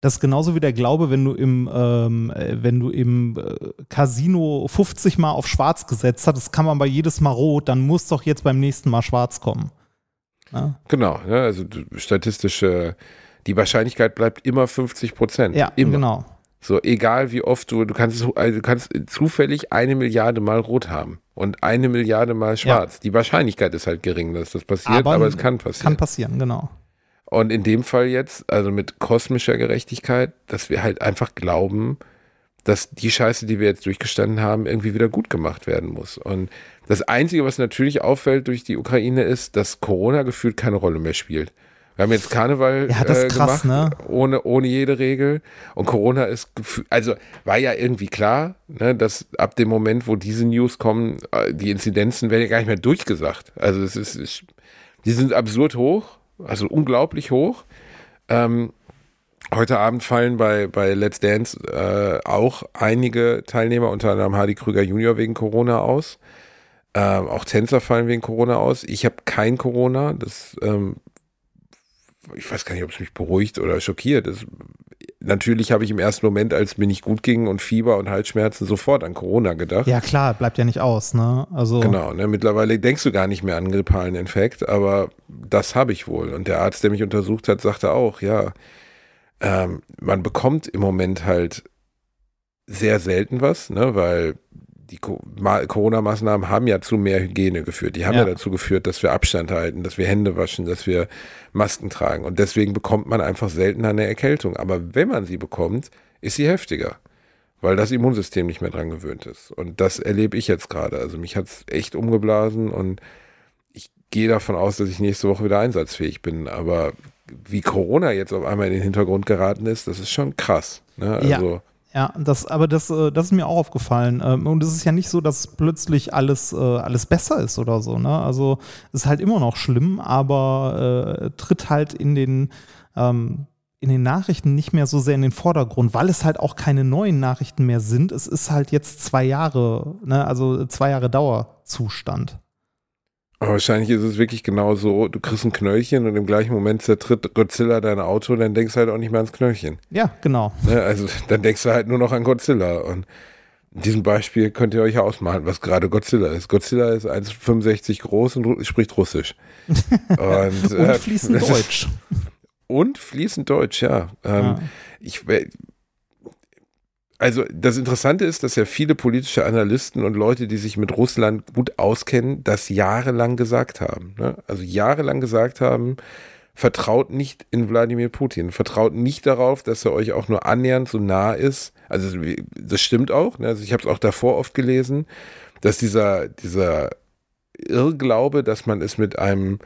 Das ist genauso wie der Glaube, wenn du im, ähm, äh, wenn du im äh, Casino 50 Mal auf schwarz gesetzt hast, das kann man bei jedes Mal rot, dann muss doch jetzt beim nächsten Mal schwarz kommen. Ja? Genau, ja, also statistische, die Wahrscheinlichkeit bleibt immer 50 Prozent. Ja, immer. genau. So, egal wie oft du, du kannst, also du kannst zufällig eine Milliarde Mal rot haben und eine Milliarde Mal schwarz. Ja. Die Wahrscheinlichkeit ist halt gering, dass das passiert, aber, aber es kann passieren. Kann passieren, genau. Und in dem Fall jetzt, also mit kosmischer Gerechtigkeit, dass wir halt einfach glauben, dass die Scheiße, die wir jetzt durchgestanden haben, irgendwie wieder gut gemacht werden muss. Und das Einzige, was natürlich auffällt durch die Ukraine, ist, dass Corona gefühlt keine Rolle mehr spielt. Wir haben jetzt Karneval ja, äh, krass, gemacht, ne? ohne, ohne jede Regel. Und Corona ist, also war ja irgendwie klar, ne, dass ab dem Moment, wo diese News kommen, äh, die Inzidenzen werden ja gar nicht mehr durchgesagt. Also es ist, ist die sind absurd hoch also unglaublich hoch. Ähm, heute Abend fallen bei, bei Let's Dance äh, auch einige Teilnehmer, unter anderem Hardy Krüger Junior wegen Corona aus. Ähm, auch Tänzer fallen wegen Corona aus. Ich habe kein Corona. Das, ähm, ich weiß gar nicht, ob es mich beruhigt oder schockiert. Das natürlich habe ich im ersten Moment, als mir nicht gut ging und Fieber und Halsschmerzen, sofort an Corona gedacht. Ja, klar, bleibt ja nicht aus, ne? Also genau, ne? mittlerweile denkst du gar nicht mehr an einen grippalen Infekt, aber das habe ich wohl. Und der Arzt, der mich untersucht hat, sagte auch, ja, ähm, man bekommt im Moment halt sehr selten was, ne? weil die Corona-Maßnahmen haben ja zu mehr Hygiene geführt. Die haben ja. ja. dazu geführt, dass wir Abstand halten, dass wir Hände waschen, dass wir Masken tragen. Und deswegen bekommt man einfach seltener eine Erkältung. Aber wenn man sie bekommt, ist sie heftiger, weil das Immunsystem nicht mehr dran gewöhnt ist. Und das erlebe ich jetzt gerade. Also mich hat es echt umgeblasen und ich gehe davon aus, dass ich nächste Woche wieder einsatzfähig bin. Aber wie Corona jetzt auf einmal in den Hintergrund geraten ist, das ist schon krass. Ne? Also, ja. Ja, das, aber das, äh, das ist mir auch aufgefallen. Ähm, und es ist ja nicht so, dass plötzlich alles, äh, alles besser ist oder so. Ne? Also es ist halt immer noch schlimm, aber äh, tritt halt in den, ähm, in den Nachrichten nicht mehr so sehr in den Vordergrund, weil es halt auch keine neuen Nachrichten mehr sind. Es ist halt jetzt zwei Jahre, ne? also zwei Jahre Dauerzustand. Aber wahrscheinlich ist es wirklich genau so, du kriegst ein Knöllchen und im gleichen Moment zertritt Godzilla dein Auto, dann denkst du halt auch nicht mehr ans Knöllchen. Ja, genau. Ne? Also dann denkst du halt nur noch an Godzilla. Und in diesem Beispiel könnt ihr euch ja ausmalen, was gerade Godzilla ist. Godzilla ist 1,65 groß und spricht Russisch. und, und äh, fließend Deutsch. Und fließend Deutsch, ja. Ähm, ja. Ich, also das Interessante ist, dass ja viele politische Analysten und Leute, die sich mit Russland gut auskennen, das jahrelang gesagt haben. Ne? Also jahrelang gesagt haben, vertraut nicht in Wladimir Putin, vertraut nicht darauf, dass er euch auch nur annähernd so nah ist. Also das stimmt auch. Ne? Also ich habe es auch davor oft gelesen, dass dieser dieser Irrglaube, dass man es mit einem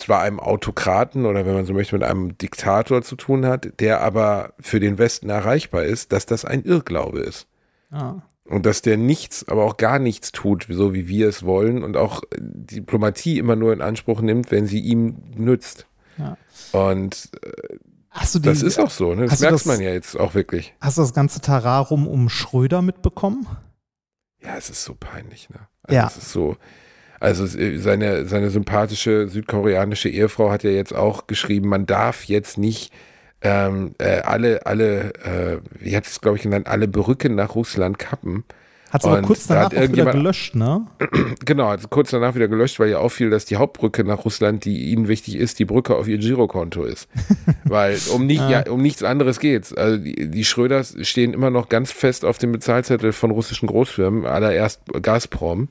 zwar einem Autokraten oder wenn man so möchte, mit einem Diktator zu tun hat, der aber für den Westen erreichbar ist, dass das ein Irrglaube ist. Ah. Und dass der nichts, aber auch gar nichts tut, so wie wir es wollen und auch Diplomatie immer nur in Anspruch nimmt, wenn sie ihm nützt. Ja. Und äh, die, das ist auch so, ne? das merkt das, man ja jetzt auch wirklich. Hast du das ganze Tararum um Schröder mitbekommen? Ja, es ist so peinlich, ne? Also ja. Es ist so, also seine, seine sympathische südkoreanische Ehefrau hat ja jetzt auch geschrieben, man darf jetzt nicht ähm, äh, alle, alle, äh, wie hat es glaube ich genannt, alle Brücken nach Russland kappen. Hat es aber kurz danach da wieder gelöscht, ne? Genau, hat kurz danach wieder gelöscht, weil ja auffiel, dass die Hauptbrücke nach Russland, die ihnen wichtig ist, die Brücke auf ihr Girokonto ist. weil um, nicht, ja. ja. um nichts anderes geht's. Also die, die Schröders stehen immer noch ganz fest auf dem Bezahlzettel von russischen Großfirmen, allererst Gazprom.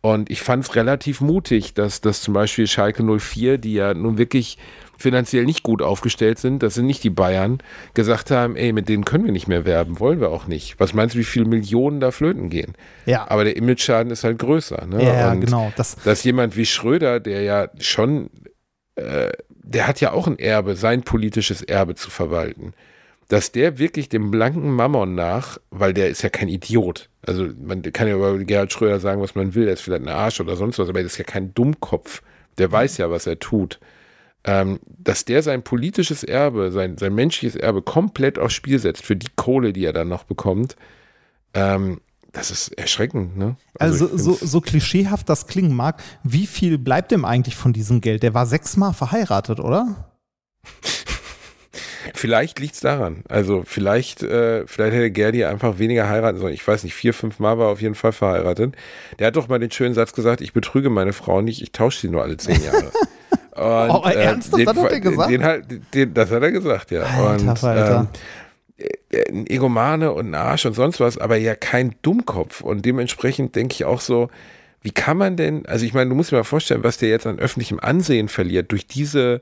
Und ich fand es relativ mutig, dass, dass zum Beispiel Schalke 04, die ja nun wirklich finanziell nicht gut aufgestellt sind, das sind nicht die Bayern, gesagt haben, ey, mit denen können wir nicht mehr werben, wollen wir auch nicht. Was meinst du, wie viele Millionen da flöten gehen? Ja. Aber der Image-Schaden ist halt größer. Ne? Ja, Und genau. Das dass jemand wie Schröder, der ja schon äh, der hat ja auch ein Erbe, sein politisches Erbe zu verwalten. Dass der wirklich dem blanken Mammon nach, weil der ist ja kein Idiot. Also man kann ja über Gerhard Schröder sagen, was man will, er ist vielleicht ein Arsch oder sonst was, aber er ist ja kein Dummkopf. Der weiß ja, was er tut. Ähm, dass der sein politisches Erbe, sein, sein menschliches Erbe komplett aufs Spiel setzt für die Kohle, die er dann noch bekommt, ähm, das ist erschreckend, ne? Also, also so, so klischeehaft das klingen mag, wie viel bleibt dem eigentlich von diesem Geld? Der war sechsmal verheiratet, oder? Vielleicht liegt es daran. Also vielleicht, äh, vielleicht hätte Gerdi einfach weniger heiraten sollen. Ich weiß nicht, vier, fünf Mal war er auf jeden Fall verheiratet. Der hat doch mal den schönen Satz gesagt, ich betrüge meine Frau nicht, ich tausche sie nur alle zehn Jahre. Und, oh, ernsthaft? Äh, den, das hat er gesagt? Den, halt, den, das hat er gesagt, ja. Alter, und, Alter. Ähm, äh, ein Egomane und ein Arsch und sonst was, aber ja kein Dummkopf. Und dementsprechend denke ich auch so, wie kann man denn, also ich meine, du musst dir mal vorstellen, was der jetzt an öffentlichem Ansehen verliert durch diese,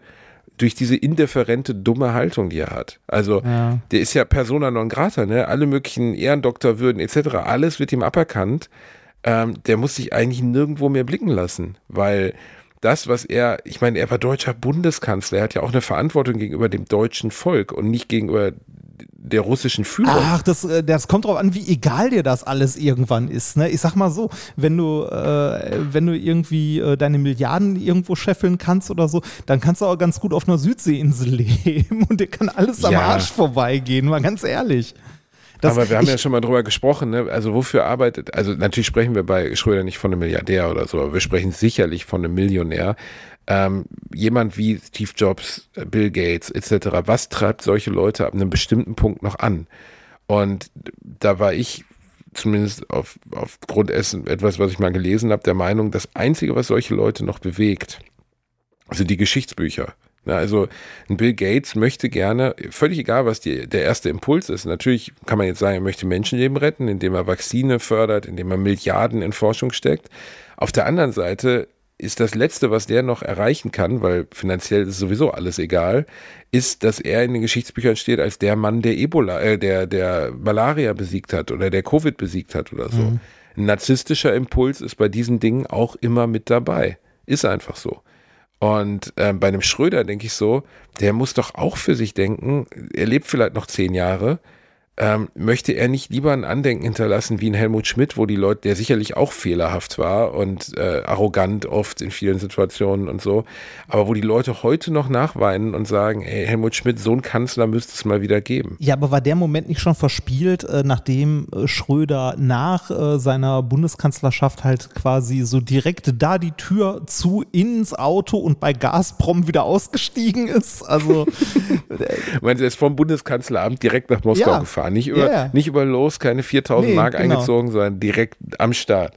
durch diese indifferente, dumme Haltung, die er hat. Also, ja. der ist ja persona non grata, ne? Alle möglichen Ehrendoktorwürden etc., alles wird ihm aberkannt. Ähm, der muss sich eigentlich nirgendwo mehr blicken lassen, weil das, was er, ich meine, er war deutscher Bundeskanzler, er hat ja auch eine Verantwortung gegenüber dem deutschen Volk und nicht gegenüber der russischen Führung. Ach, das, äh, das kommt drauf an, wie egal dir das alles irgendwann ist. Ne? Ich sag mal so, wenn du, äh, wenn du irgendwie äh, deine Milliarden irgendwo scheffeln kannst oder so, dann kannst du auch ganz gut auf einer Südseeinsel leben und dir kann alles am ja. Arsch vorbeigehen, mal ganz ehrlich. Das, Aber wir haben ja schon mal drüber gesprochen, ne? also wofür arbeitet, also natürlich sprechen wir bei Schröder nicht von einem Milliardär oder so, aber wir sprechen sicherlich von einem Millionär. Ähm, jemand wie Steve Jobs, äh, Bill Gates etc., was treibt solche Leute ab einem bestimmten Punkt noch an? Und da war ich zumindest auf, aufgrund dessen etwas, was ich mal gelesen habe, der Meinung, das Einzige, was solche Leute noch bewegt, also die Geschichtsbücher. Also ein Bill Gates möchte gerne, völlig egal, was die, der erste Impuls ist. Natürlich kann man jetzt sagen, er möchte Menschenleben retten, indem er Vakzine fördert, indem er Milliarden in Forschung steckt. Auf der anderen Seite ist das Letzte, was der noch erreichen kann, weil finanziell ist sowieso alles egal, ist, dass er in den Geschichtsbüchern steht als der Mann, der Ebola, äh, der, der Malaria besiegt hat oder der Covid besiegt hat oder so. Mhm. Ein narzisstischer Impuls ist bei diesen Dingen auch immer mit dabei. Ist einfach so. Und äh, bei einem Schröder denke ich so, der muss doch auch für sich denken, er lebt vielleicht noch zehn Jahre, ähm, möchte er nicht lieber ein Andenken hinterlassen wie ein Helmut Schmidt, wo die Leute, der sicherlich auch fehlerhaft war und äh, arrogant oft in vielen Situationen und so, aber wo die Leute heute noch nachweinen und sagen, ey, Helmut Schmidt, so ein Kanzler müsste es mal wieder geben. Ja, aber war der Moment nicht schon verspielt, äh, nachdem äh, Schröder nach äh, seiner Bundeskanzlerschaft halt quasi so direkt da die Tür zu ins Auto und bei Gazprom wieder ausgestiegen ist? Also. Meinst du, er ist vom Bundeskanzleramt direkt nach Moskau ja. gefahren? Nicht über, yeah. nicht über los, keine 4000 nee, Mark genau. eingezogen, sondern direkt am Start.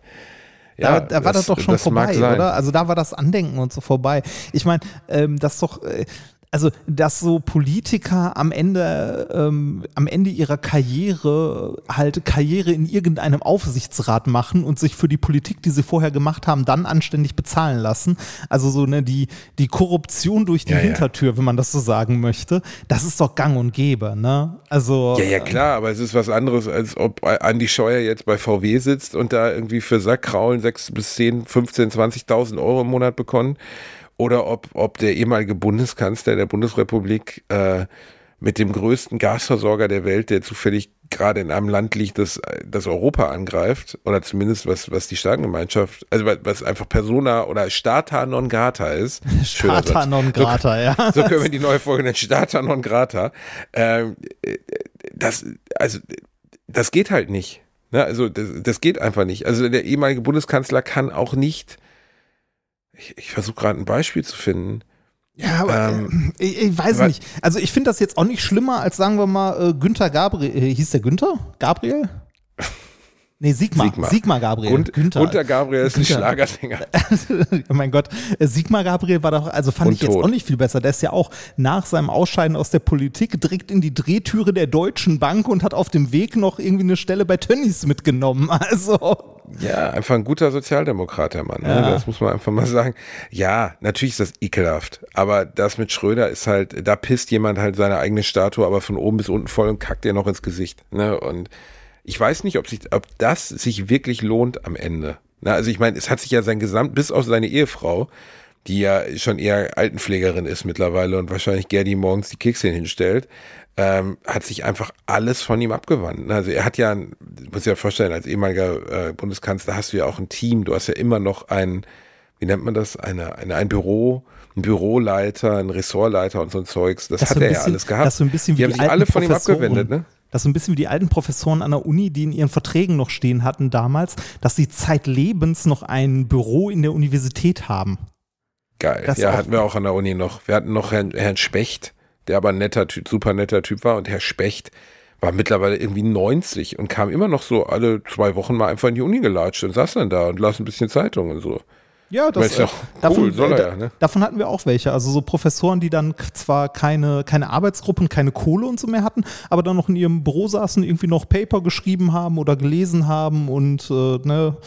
Ja, da, da war das, das doch schon vorbei, oder? Also da war das Andenken und so vorbei. Ich meine, ähm, das doch, äh, also dass so Politiker am Ende ähm, am Ende ihrer Karriere halt Karriere in irgendeinem Aufsichtsrat machen und sich für die Politik, die sie vorher gemacht haben, dann anständig bezahlen lassen. Also so ne die die Korruption durch die ja, Hintertür, ja. wenn man das so sagen möchte, das ist doch Gang und Gäbe, ne? Also ja ja klar, aber es ist was anderes als ob Andi Scheuer jetzt bei VW sitzt und da irgendwie für Sackkraulen sechs bis zehn, 15, 20.000 Euro im Monat bekommen oder ob, ob der ehemalige Bundeskanzler der Bundesrepublik äh, mit dem größten Gasversorger der Welt, der zufällig gerade in einem Land liegt, das, das Europa angreift, oder zumindest was, was die Staatengemeinschaft, also was einfach Persona oder Stata non grata ist. Stata non grata, so, ja. So können wir die neue Folge nennen, Stata non grata. Ähm, das, also, das geht halt nicht. Ne? Also, das, das geht einfach nicht. Also, der ehemalige Bundeskanzler kann auch nicht ich, ich versuche gerade ein Beispiel zu finden. Ja, aber ähm, äh, ich, ich, weiß nicht. Also ich finde das jetzt auch nicht schlimmer als sagen wir mal äh, Günther Gabriel. Äh, hieß der Günther? Gabriel? Nee, Sigmar. Sigmar, Sigmar Gabriel. Und, Günther. Gunter Gabriel ist Günther. ein Schlagersänger. oh mein Gott. Sigmar Gabriel war doch, also fand Und ich jetzt tot. auch nicht viel besser. Der ist ja auch nach seinem Ausscheiden aus der Politik direkt in die Drehtüre der Deutschen Bank und hat auf dem Weg noch irgendwie eine Stelle bei Tönnies mitgenommen. Also. Ja, einfach ein guter Sozialdemokrat, der Mann. Ne? Ja. Das muss man einfach mal sagen. Ja, natürlich ist das ekelhaft. Aber das mit Schröder ist halt, da pisst jemand halt seine eigene Statue, aber von oben bis unten voll und kackt dir noch ins Gesicht. Ne? Und ich weiß nicht, ob, sich, ob das sich wirklich lohnt am Ende. Na, also ich meine, es hat sich ja sein Gesamt, bis auf seine Ehefrau, die ja schon eher Altenpflegerin ist mittlerweile und wahrscheinlich Gerdi morgens die Kekse hinstellt, ähm, hat sich einfach alles von ihm abgewandt. Also er hat ja, muss ja vorstellen, als ehemaliger äh, Bundeskanzler hast du ja auch ein Team, du hast ja immer noch ein, wie nennt man das, eine, eine, ein Büro, ein Büroleiter, ein Ressortleiter und so ein Zeugs. Das, das hat so er bisschen, ja alles gehabt. Das so ein bisschen wie die haben sich alle von ihm abgewendet, ne? Das ist so ein bisschen wie die alten Professoren an der Uni, die in ihren Verträgen noch stehen hatten damals, dass sie zeitlebens noch ein Büro in der Universität haben. Geil. Das ja, hatten wir auch an der Uni noch. Wir hatten noch Herrn, Herrn Specht, der aber ein netter Typ, super netter Typ war. Und Herr Specht war mittlerweile irgendwie 90 und kam immer noch so alle zwei Wochen mal einfach in die Uni gelatscht und saß dann da und las ein bisschen Zeitung und so. Ja, das ist ja cool, davon, soll er ja, ne? davon hatten wir auch welche. Also so Professoren, die dann zwar keine, keine Arbeitsgruppen, keine Kohle und so mehr hatten, aber dann noch in ihrem Büro saßen, irgendwie noch Paper geschrieben haben oder gelesen haben und äh, ne,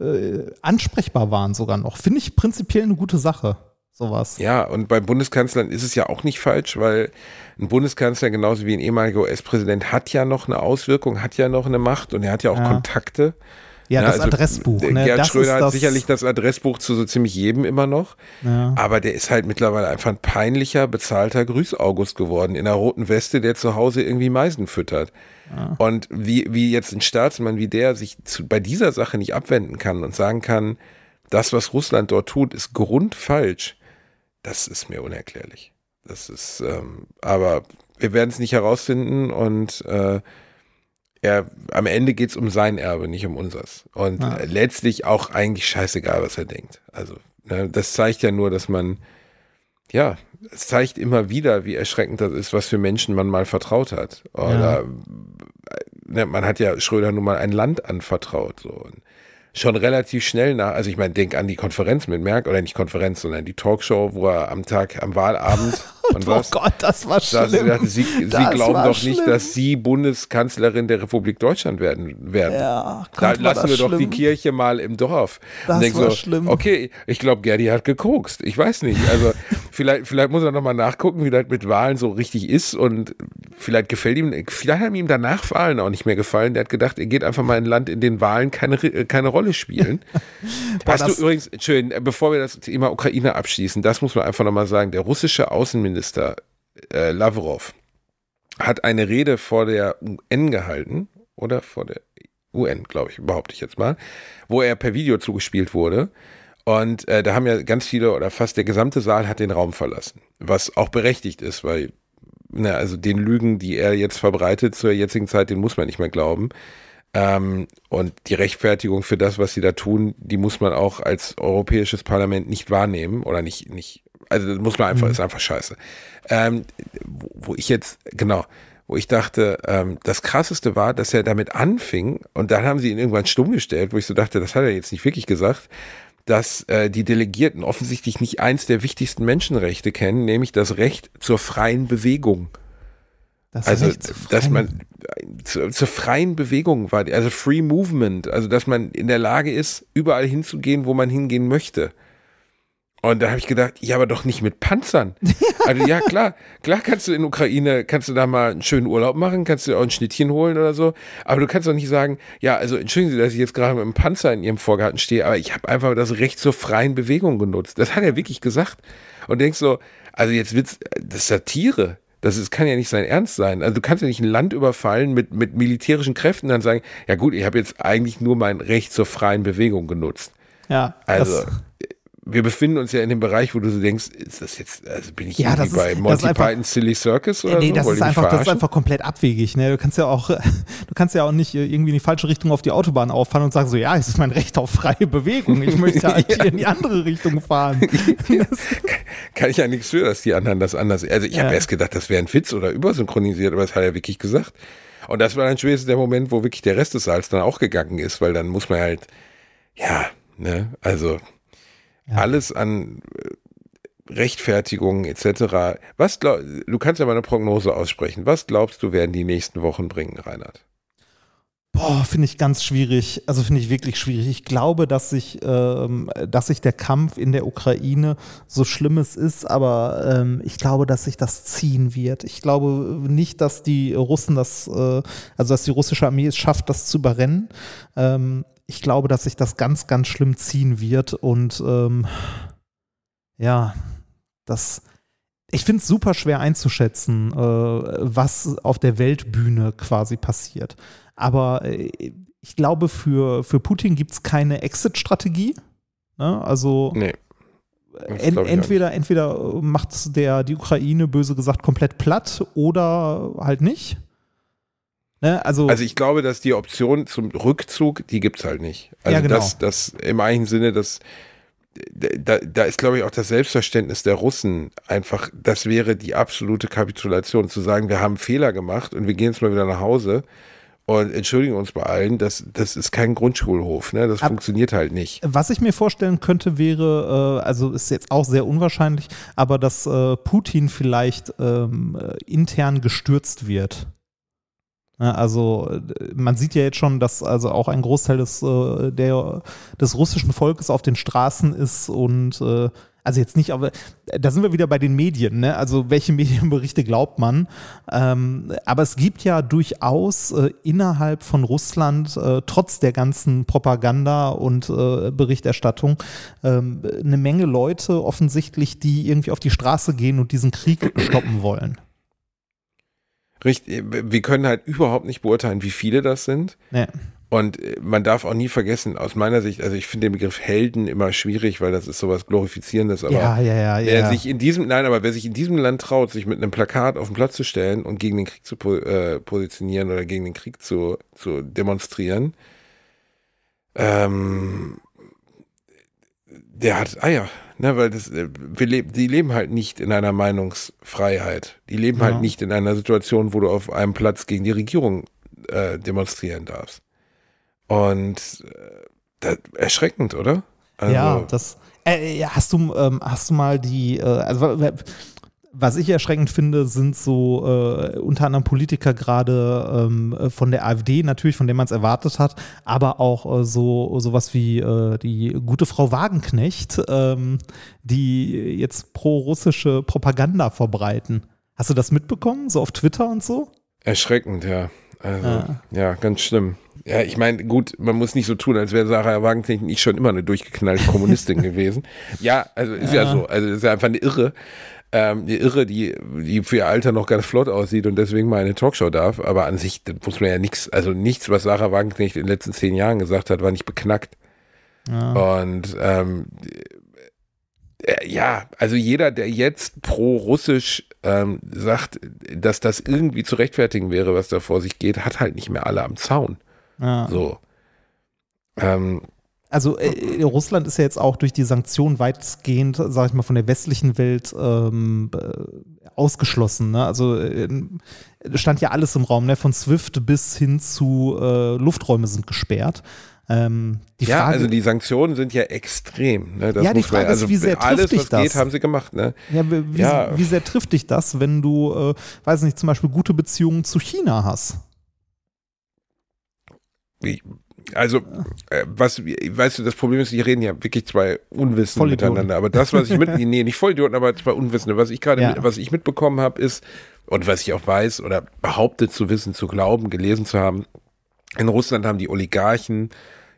äh, ansprechbar waren sogar noch. Finde ich prinzipiell eine gute Sache. Sowas. Ja, und bei Bundeskanzlern ist es ja auch nicht falsch, weil ein Bundeskanzler genauso wie ein ehemaliger US-Präsident hat ja noch eine Auswirkung, hat ja noch eine Macht und er hat ja auch ja. Kontakte. Ja, das also, Adressbuch. Ne? Gerd das Schröder hat sicherlich das Adressbuch zu so ziemlich jedem immer noch. Ja. Aber der ist halt mittlerweile einfach ein peinlicher, bezahlter Grüß-August geworden in einer roten Weste, der zu Hause irgendwie Meisen füttert. Ja. Und wie, wie jetzt ein Staatsmann wie der sich zu, bei dieser Sache nicht abwenden kann und sagen kann, das, was Russland dort tut, ist grundfalsch, das ist mir unerklärlich. Das ist, ähm, aber wir werden es nicht herausfinden und äh, er, am Ende geht es um sein Erbe, nicht um unseres. Und ah. letztlich auch eigentlich scheißegal, was er denkt. Also, ne, das zeigt ja nur, dass man, ja, es zeigt immer wieder, wie erschreckend das ist, was für Menschen man mal vertraut hat. Oder ja. ne, man hat ja Schröder nun mal ein Land anvertraut. So. Und schon relativ schnell nach, also ich meine, denk an die Konferenz mit Merck, oder nicht Konferenz, sondern die Talkshow, wo er am Tag, am Wahlabend und oh Gott, das war schlimm. Dachte, sie, sie glauben doch schlimm. nicht, dass sie Bundeskanzlerin der Republik Deutschland werden. werden. Ja, da lassen wir schlimm. doch die Kirche mal im Dorf. Das war so, schlimm. Okay, ich glaube, Gerdi hat gekokst. Ich weiß nicht. Also vielleicht, vielleicht muss er nochmal nachgucken, wie das mit Wahlen so richtig ist und vielleicht gefällt ihm, vielleicht haben ihm danach Wahlen auch nicht mehr gefallen. Der hat gedacht, er geht einfach mal in ein Land, in dem Wahlen keine, keine Rolle spielen. Hast du übrigens, schön, bevor wir das Thema Ukraine abschließen, das muss man einfach nochmal sagen, der russische Außenminister Außenminister äh, Lavrov hat eine Rede vor der UN gehalten oder vor der UN, glaube ich, behaupte ich jetzt mal, wo er per Video zugespielt wurde. Und äh, da haben ja ganz viele oder fast der gesamte Saal hat den Raum verlassen, was auch berechtigt ist, weil na, also den Lügen, die er jetzt verbreitet zur jetzigen Zeit, den muss man nicht mehr glauben. Ähm, und die Rechtfertigung für das, was sie da tun, die muss man auch als Europäisches Parlament nicht wahrnehmen oder nicht, nicht also das muss man einfach, mhm. ist einfach scheiße. Ähm, wo, wo ich jetzt, genau, wo ich dachte, ähm, das krasseste war, dass er damit anfing und dann haben sie ihn irgendwann stumm gestellt, wo ich so dachte, das hat er jetzt nicht wirklich gesagt, dass äh, die Delegierten offensichtlich nicht eins der wichtigsten Menschenrechte kennen, nämlich das Recht zur freien Bewegung. Das also, dass man zu, zur freien Bewegung war, also Free Movement, also dass man in der Lage ist, überall hinzugehen, wo man hingehen möchte. Und da habe ich gedacht, ja, aber doch nicht mit Panzern. Also ja, klar, klar kannst du in Ukraine, kannst du da mal einen schönen Urlaub machen, kannst du auch ein Schnittchen holen oder so. Aber du kannst doch nicht sagen, ja, also entschuldigen Sie, dass ich jetzt gerade mit einem Panzer in Ihrem Vorgarten stehe, aber ich habe einfach das Recht zur freien Bewegung genutzt. Das hat er wirklich gesagt. Und denkst so, also jetzt wird's, das ist Satire. Das ist, kann ja nicht sein Ernst sein. Also du kannst ja nicht ein Land überfallen mit, mit militärischen Kräften und dann sagen, ja gut, ich habe jetzt eigentlich nur mein Recht zur freien Bewegung genutzt. Ja. Also wir befinden uns ja in dem Bereich, wo du so denkst, ist das jetzt, also bin ich ja, irgendwie bei ist, Monty Python Silly Circus oder nee, so? Das ist, einfach, das ist einfach komplett abwegig. Ne? Du kannst ja auch, du kannst ja auch nicht irgendwie in die falsche Richtung auf die Autobahn auffahren und sagen so, ja, es ist mein Recht auf freie Bewegung. Ich möchte halt ja. hier in die andere Richtung fahren. Kann ich ja nichts für, dass die anderen das anders. Also ich ja. habe erst gedacht, das wäre ein Witz oder übersynchronisiert, aber das hat er wirklich gesagt. Und das war dann spätestens der Moment, wo wirklich der Rest des Saals dann auch gegangen ist, weil dann muss man halt, ja, ne, also ja. alles an äh, Rechtfertigungen etc. Was glaub, du kannst ja mal eine Prognose aussprechen. Was glaubst du, werden die nächsten Wochen bringen, Reinhard? Boah, finde ich ganz schwierig. Also finde ich wirklich schwierig. Ich glaube, dass sich, ähm, dass sich der Kampf in der Ukraine so schlimm es ist, aber ähm, ich glaube, dass sich das ziehen wird. Ich glaube nicht, dass die Russen das, äh, also dass die russische Armee es schafft, das zu überrennen. Ähm, ich glaube, dass sich das ganz, ganz schlimm ziehen wird und ähm, ja, das, ich finde es super schwer einzuschätzen, äh, was auf der Weltbühne quasi passiert. Aber äh, ich glaube, für, für Putin gibt es keine Exit-Strategie. Ne? Also Nee. en, entweder, entweder macht der die Ukraine böse gesagt komplett platt oder halt nicht. Ne? Also, Also ich glaube, dass die Option zum Rückzug, die gibt's halt nicht. Also Ja, genau. das, das im eigentlichen Sinne, das da, da ist, glaube ich, auch das Selbstverständnis der Russen einfach, das wäre die absolute Kapitulation, zu sagen, wir haben Fehler gemacht und wir gehen jetzt mal wieder nach Hause und entschuldigen uns bei allen, das, das ist kein Grundschulhof, ne? Das Ab- funktioniert halt nicht. Was ich mir vorstellen könnte, wäre, äh, also ist jetzt auch sehr unwahrscheinlich, aber dass äh, Putin vielleicht ähm, äh, intern gestürzt wird. Ja, also man sieht ja jetzt schon, dass also auch ein Großteil des, äh, der, des russischen Volkes auf den Straßen ist und äh, also jetzt nicht, aber da sind wir wieder bei den Medien, ne? Also welche Medienberichte glaubt man? Ähm, aber es gibt ja durchaus äh, innerhalb von Russland, äh, trotz der ganzen Propaganda und äh, Berichterstattung, ähm, eine Menge Leute offensichtlich, die irgendwie auf die Straße gehen und diesen Krieg stoppen wollen. Richtig, wir können halt überhaupt nicht beurteilen, wie viele das sind. Ne. Und äh, man darf auch nie vergessen, aus meiner Sicht, also ich finde den Begriff Helden immer schwierig, weil das ist sowas Glorifizierendes, aber Ja, ja, ja, wer ja. sich in diesem, nein, aber wer sich in diesem Land traut, sich mit einem Plakat auf den Platz zu stellen und gegen den Krieg zu äh, positionieren oder gegen den Krieg zu, zu demonstrieren, ähm, der hat Eier, ne, weil das, äh, wir leben, die leben halt nicht in einer Meinungsfreiheit. Die leben Ja. halt nicht in einer Situation, wo du auf einem Platz gegen die Regierung äh, demonstrieren darfst. Und äh, das, erschreckend, oder? Also, ja, das. Äh, ja, hast du, ähm, hast du mal die, äh, also was ich erschreckend finde, sind so äh, unter anderem Politiker gerade ähm, äh, von der AfD, natürlich, von der man es erwartet hat, aber auch äh, so sowas wie äh, die gute Frau Wagenknecht, ähm, die jetzt pro-russische Propaganda verbreiten. Hast du das mitbekommen, so auf Twitter und so? Erschreckend, ja. Also, Ja. ja, ganz schlimm. Ja, ich meine, gut, man muss nicht so tun, als wäre Sarah Wagenknecht nicht schon immer eine durchgeknallte Kommunistin gewesen. Ja, also ist ja. so. Also ist ja einfach eine Irre. Ähm, eine Irre, die, die für ihr Alter noch ganz flott aussieht und deswegen mal eine Talkshow darf. Aber an sich muss man ja nichts, also nichts, was Sarah Wagenknecht in den letzten zehn Jahren gesagt hat, war nicht beknackt. Und ähm, äh, ja, also jeder, der jetzt pro-russisch ähm, sagt, dass das irgendwie zu rechtfertigen wäre, was da vor sich geht, hat halt nicht mehr alle am Zaun. Ja. So. Ähm, Also äh, Russland ist ja jetzt auch durch die Sanktionen weitgehend, sag ich mal, von der westlichen Welt ähm, äh, ausgeschlossen. Ne? Also äh, stand ja alles im Raum, ne? von SWIFT bis hin zu äh, Lufträume sind gesperrt. Ähm, die ja, Frage, also die Sanktionen sind ja extrem. Ne? Das Ja, die muss man- Frage ist, also wie sehr alles, trifft dich was geht, das? haben sie gemacht. Ne? ja, wie, wie, ja. wie sehr trifft dich das, wenn du, äh, weiß nicht, zum Beispiel gute Beziehungen zu China hast? Wie- Also, äh, was, weißt du, das Problem ist, die reden ja wirklich zwei Unwissende miteinander. Aber das, was ich mit, nee, nicht Vollidioten, aber zwei Unwissende. Was ich gerade, Ja. was ich mitbekommen habe, ist, und was ich auch weiß oder behauptet zu wissen, zu glauben, gelesen zu haben, in Russland haben die Oligarchen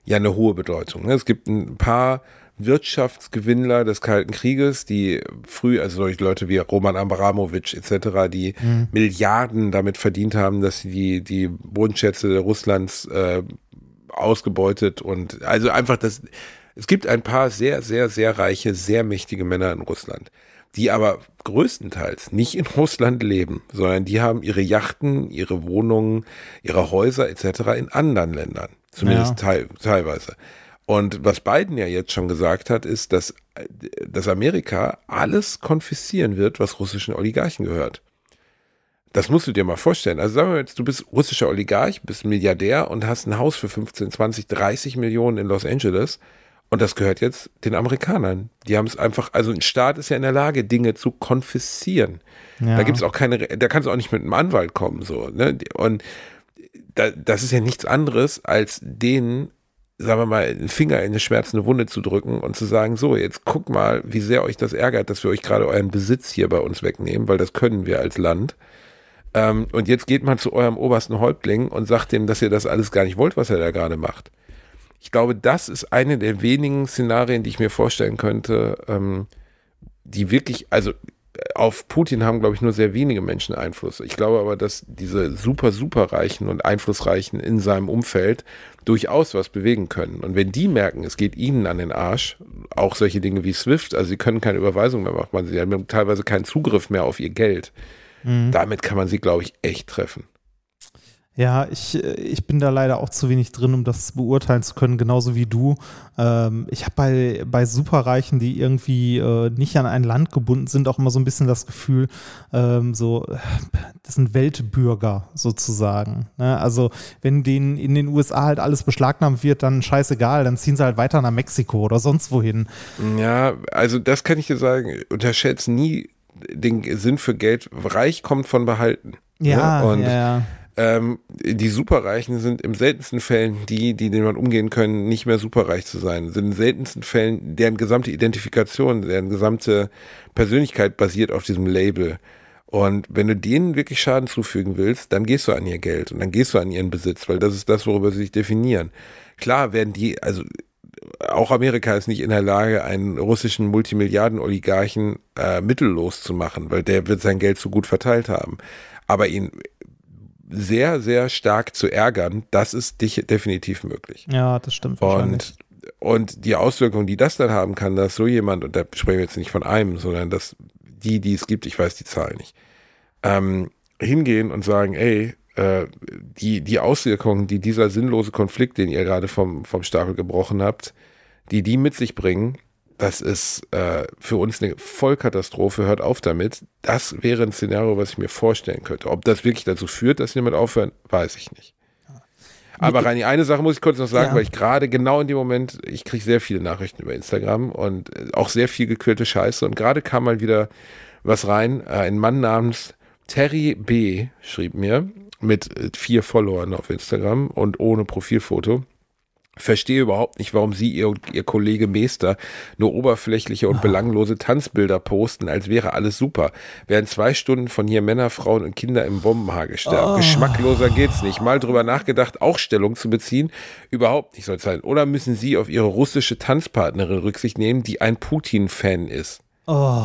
ja eine hohe Bedeutung. ne? Es gibt ein paar Wirtschaftsgewinnler des Kalten Krieges, die früh, also solche Leute wie Roman Abramowitsch etc., die Milliarden damit verdient haben, dass sie die, die Bodenschätze Russlands äh, ausgebeutet und also einfach das, es gibt ein paar sehr, sehr, sehr reiche, sehr mächtige Männer in Russland, die aber größtenteils nicht in Russland leben, sondern die haben ihre Yachten, ihre Wohnungen, ihre Häuser etc. in anderen Ländern, zumindest Ja. teil, teilweise. Und was Biden ja jetzt schon gesagt hat, ist, dass, dass Amerika alles konfiszieren wird, was russischen Oligarchen gehört. Das musst du dir mal vorstellen. Also sagen wir jetzt, du bist russischer Oligarch, bist Milliardär und hast ein Haus für 15, 20, 30 Millionen in Los Angeles und das gehört jetzt den Amerikanern. Die haben es einfach, also ein Staat ist ja in der Lage, Dinge zu konfiszieren. Ja. Da gibt's auch keine, da kannst du auch nicht mit einem Anwalt kommen, so, ne? Und da, das ist ja nichts anderes, als denen, sagen wir mal, einen Finger in eine schmerzende Wunde zu drücken und zu sagen, so, jetzt guck mal, wie sehr euch das ärgert, dass wir euch gerade euren Besitz hier bei uns wegnehmen, weil das können wir als Land. Ähm, und jetzt geht man zu eurem obersten Häuptling und sagt dem, dass ihr das alles gar nicht wollt, was er da gerade macht. Ich glaube, das ist eine der wenigen Szenarien, die ich mir vorstellen könnte, ähm, die wirklich, also auf Putin haben, glaube ich, nur sehr wenige Menschen Einfluss. Ich glaube aber, dass diese super, super Reichen und Einflussreichen in seinem Umfeld durchaus was bewegen können. Und wenn die merken, es geht ihnen an den Arsch, auch solche Dinge wie SWIFT, also sie können keine Überweisung mehr machen, sie haben teilweise keinen Zugriff mehr auf ihr Geld. Mhm. Damit kann man sie, glaube ich, echt treffen. Ja, ich, äh, ich bin da leider auch zu wenig drin, um das beurteilen zu können, genauso wie du. Ähm, ich habe bei, bei Superreichen, die irgendwie äh, nicht an ein Land gebunden sind, auch immer so ein bisschen das Gefühl, ähm, so, das sind Weltbürger sozusagen. Ne? Also, wenn denen in den USA halt alles beschlagnahmt wird, dann scheißegal, dann ziehen sie halt weiter nach Mexiko oder sonst wohin. Ja, also das kann ich dir sagen, unterschätzt nie den Sinn für Geld. Reich kommt von behalten. Ja, ne? und ja. Ähm, die Superreichen sind im seltensten Fällen die, die man umgehen können, nicht mehr superreich zu sein. Sind in seltensten Fällen deren gesamte Identifikation, deren gesamte Persönlichkeit basiert auf diesem Label. Und wenn du denen wirklich Schaden zufügen willst, dann gehst du an ihr Geld und dann gehst du an ihren Besitz, weil das ist das, worüber sie sich definieren. Klar werden die, also auch Amerika ist nicht in der Lage, einen russischen Multimilliarden-Oligarchen äh, mittellos zu machen, weil der wird sein Geld so gut verteilt haben. Aber ihn sehr, sehr stark zu ärgern, das ist dich definitiv möglich. Ja, das stimmt. Und, und die Auswirkungen, die das dann haben kann, dass so jemand, und da sprechen wir jetzt nicht von einem, sondern dass die, die es gibt, ich weiß die Zahl nicht, ähm, hingehen und sagen, ey, äh, die, die Auswirkungen, die dieser sinnlose Konflikt, den ihr gerade vom, vom Stapel gebrochen habt, die die mit sich bringen, das ist äh, für uns eine Vollkatastrophe, hört auf damit. Das wäre ein Szenario, was ich mir vorstellen könnte. Ob das wirklich dazu führt, dass sie damit aufhören, weiß ich nicht. Aber Reini, eine Sache muss ich kurz noch sagen, ja. weil ich gerade genau in dem Moment, ich kriege sehr viele Nachrichten über Instagram und äh, auch sehr viel gequälte Scheiße. Und gerade kam mal wieder was rein. Äh, ein Mann namens Terry B. schrieb mir mit äh, vier Followern auf Instagram und ohne Profilfoto verstehe überhaupt nicht, warum Sie ihr und Ihr Kollege Meester nur oberflächliche und belanglose Tanzbilder posten, als wäre alles super. Während zwei Stunden von hier Männer, Frauen und Kinder im Bombenhagel sterben. Oh. Geschmackloser geht's nicht. Mal drüber nachgedacht, auch Stellung zu beziehen? Überhaupt nicht soll es sein. Oder müssen Sie auf Ihre russische Tanzpartnerin Rücksicht nehmen, die ein Putin-Fan ist? Oh,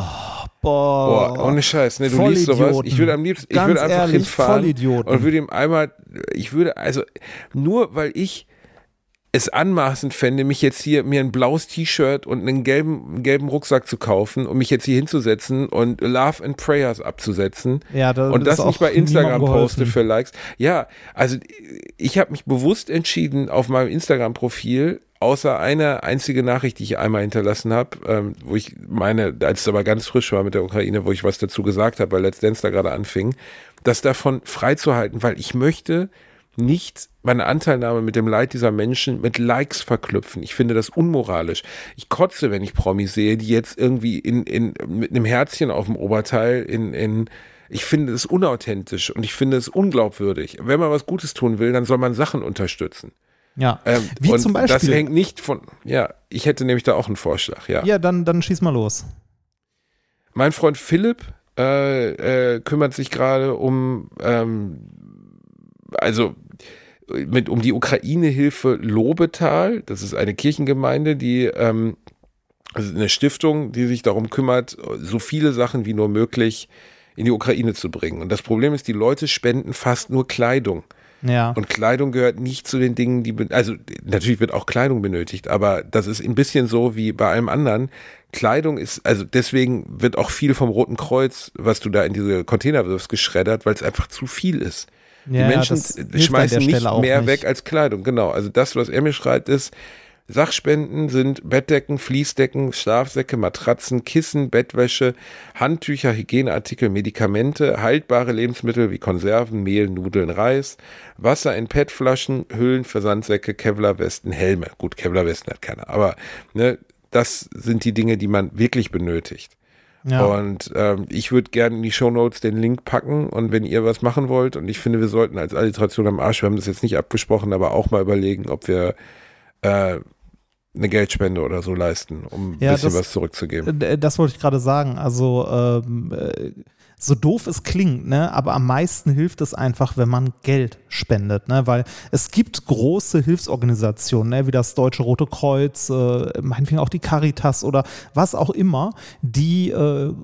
boah. boah. Ohne Scheiß, ne? Du liest sowas. Ich würde am liebsten, ich würde einfach ehrlich, hinfahren und würde ihm einmal, ich würde, also, nur weil ich es anmaßend fände, mich jetzt hier mir ein blaues T-Shirt und einen gelben, gelben Rucksack zu kaufen und mich jetzt hier hinzusetzen und Love and Prayers abzusetzen ja, das und das nicht bei Instagram poste für Likes. Ja, also ich habe mich bewusst entschieden, auf meinem Instagram-Profil außer eine einzige Nachricht, die ich einmal hinterlassen habe, ähm, wo ich meine, als es aber ganz frisch war mit der Ukraine, wo ich was dazu gesagt habe, weil Let's Dance da gerade anfing, das davon freizuhalten, weil ich möchte nicht meine Anteilnahme mit dem Leid dieser Menschen mit Likes verknüpfen. Ich finde das unmoralisch. Ich kotze, wenn ich Promis sehe, die jetzt irgendwie in, in, mit einem Herzchen auf dem Oberteil in, in ich finde es unauthentisch und ich finde es unglaubwürdig. Wenn man was Gutes tun will, dann soll man Sachen unterstützen. Ja, ähm, wie zum Beispiel. Das hängt nicht von, ja, ich hätte nämlich da auch einen Vorschlag, ja. Ja, dann, dann schieß mal los. Mein Freund Philipp äh, äh, kümmert sich gerade um, ähm, also mit um die Ukraine-Hilfe Lobetal. Das ist eine Kirchengemeinde, die ähm, also eine Stiftung, die sich darum kümmert, so viele Sachen wie nur möglich in die Ukraine zu bringen. Und das Problem ist, die Leute spenden fast nur Kleidung. Ja. Und Kleidung gehört nicht zu den Dingen, die, also natürlich wird auch Kleidung benötigt, aber das ist ein bisschen so wie bei allem anderen. Kleidung ist, also deswegen wird auch viel vom Roten Kreuz, was du da in diese Container wirfst, geschreddert, weil es einfach zu viel ist. Ja, die Menschen schmeißen nicht mehr nicht. weg als Kleidung. Genau. Also das, was er mir schreibt, ist, Sachspenden sind Bettdecken, Fließdecken, Schlafsäcke, Matratzen, Kissen, Bettwäsche, Handtücher, Hygieneartikel, Medikamente, haltbare Lebensmittel wie Konserven, Mehl, Nudeln, Reis, Wasser in PET-Flaschen, Hüllen für Sandsäcke, Kevlarwesten, Helme. Gut, Kevlarwesten hat keiner, aber ne, das sind die Dinge, die man wirklich benötigt. Ja. Und ähm, ich würde gerne in die Show Notes den Link packen und wenn ihr was machen wollt und ich finde, wir sollten als Alliteration am Arsch, wir haben das jetzt nicht abgesprochen, aber auch mal überlegen, ob wir äh, eine Geldspende oder so leisten, um ein ja, bisschen das, was zurückzugeben. Das wollte ich gerade sagen. Also ähm, äh, so doof es klingt, ne, aber am meisten hilft es einfach, wenn man Geld spendet, ne, weil es gibt große Hilfsorganisationen, ne, wie das Deutsche Rote Kreuz, äh, meinetwegen auch die Caritas oder was auch immer, die äh,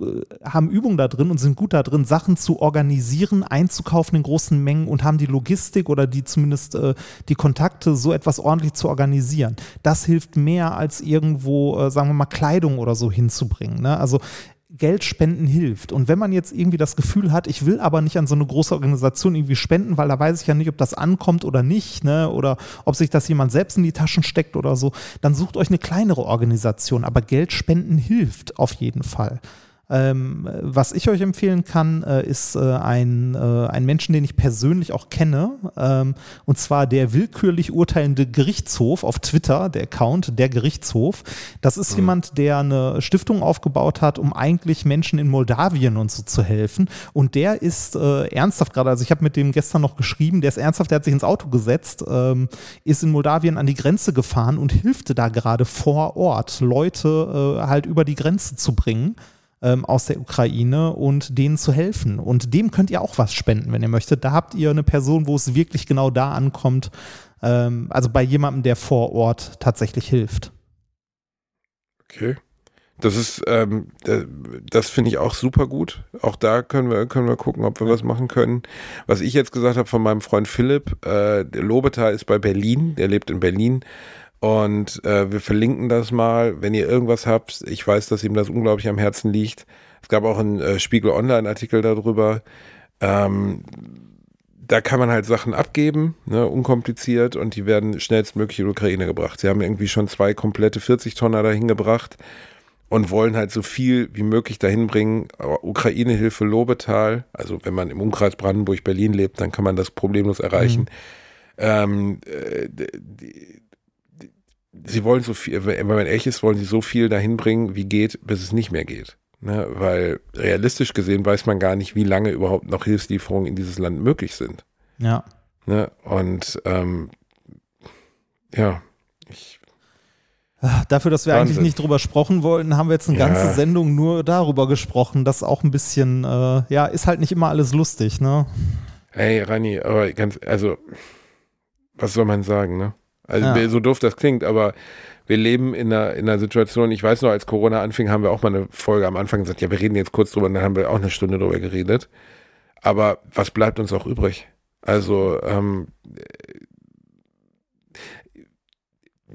haben Übungen da drin und sind gut da drin, Sachen zu organisieren, einzukaufen in großen Mengen und haben die Logistik oder die zumindest äh, die Kontakte, so etwas ordentlich zu organisieren. Das hilft mehr als irgendwo, äh, sagen wir mal, Kleidung oder so hinzubringen. Ne? Also Geld spenden hilft. Und wenn man jetzt irgendwie das Gefühl hat, ich will aber nicht an so eine große Organisation irgendwie spenden, weil da weiß ich ja nicht, ob das ankommt oder nicht, ne? oder ob sich das jemand selbst in die Taschen steckt oder so, dann sucht euch eine kleinere Organisation. Aber Geld spenden hilft auf jeden Fall. Ähm, was ich euch empfehlen kann, äh, ist äh, ein, äh, ein Menschen, den ich persönlich auch kenne, ähm, und zwar der willkürlich urteilende Gerichtshof auf Twitter, der Account der Gerichtshof. Das ist mhm. jemand, der eine Stiftung aufgebaut hat, um eigentlich Menschen in Moldawien und so zu helfen. Und der ist äh, ernsthaft gerade, also ich habe mit dem gestern noch geschrieben, der ist ernsthaft, der hat sich ins Auto gesetzt, ähm, ist in Moldawien an die Grenze gefahren und hilfte da gerade vor Ort, Leute äh, halt über die Grenze zu bringen ähm, aus der Ukraine und denen zu helfen. Und dem könnt ihr auch was spenden, wenn ihr möchtet. Da habt ihr eine Person, wo es wirklich genau da ankommt. Ähm, also bei jemandem, der vor Ort tatsächlich hilft. Okay. Das ist, ähm, das finde ich auch super gut. Auch da können wir, können wir gucken, ob wir was machen können. Was ich jetzt gesagt habe von meinem Freund Philipp, äh, Lobetal ist bei Berlin, der lebt in Berlin. Und äh, wir verlinken das mal, wenn ihr irgendwas habt. Ich weiß, dass ihm das unglaublich am Herzen liegt. Es gab auch einen äh, Spiegel Online-Artikel darüber. Ähm, da kann man halt Sachen abgeben, ne, unkompliziert, und die werden schnellstmöglich in die Ukraine gebracht. Sie haben irgendwie schon zwei komplette 40-Tonner dahin gebracht und wollen halt so viel wie möglich dahin bringen. Ukraine-Hilfe Lobetal, also wenn man im Umkreis Brandenburg-Berlin lebt, dann kann man das problemlos erreichen. Mhm. Ähm, äh, die, sie wollen so viel, wenn man ehrlich ist, wollen sie so viel dahin bringen, wie geht, bis es nicht mehr geht. Ne? Weil realistisch gesehen weiß man gar nicht, wie lange überhaupt noch Hilfslieferungen in dieses Land möglich sind. Ja. Ne? Und ähm, ja, ich Dafür, dass wir Wahnsinn. eigentlich nicht drüber sprechen wollten, haben wir jetzt eine ja. ganze Sendung nur darüber gesprochen. Das auch ein bisschen, äh, ja, ist halt nicht immer alles lustig, ne? Hey, Rani, aber ganz, also, was soll man sagen, ne? Also ja. so doof das klingt, aber wir leben in einer, in einer Situation, ich weiß noch, als Corona anfing, haben wir auch mal eine Folge am Anfang gesagt, ja, wir reden jetzt kurz drüber und dann haben wir auch eine Stunde drüber geredet. Aber was bleibt uns auch übrig? Also ähm,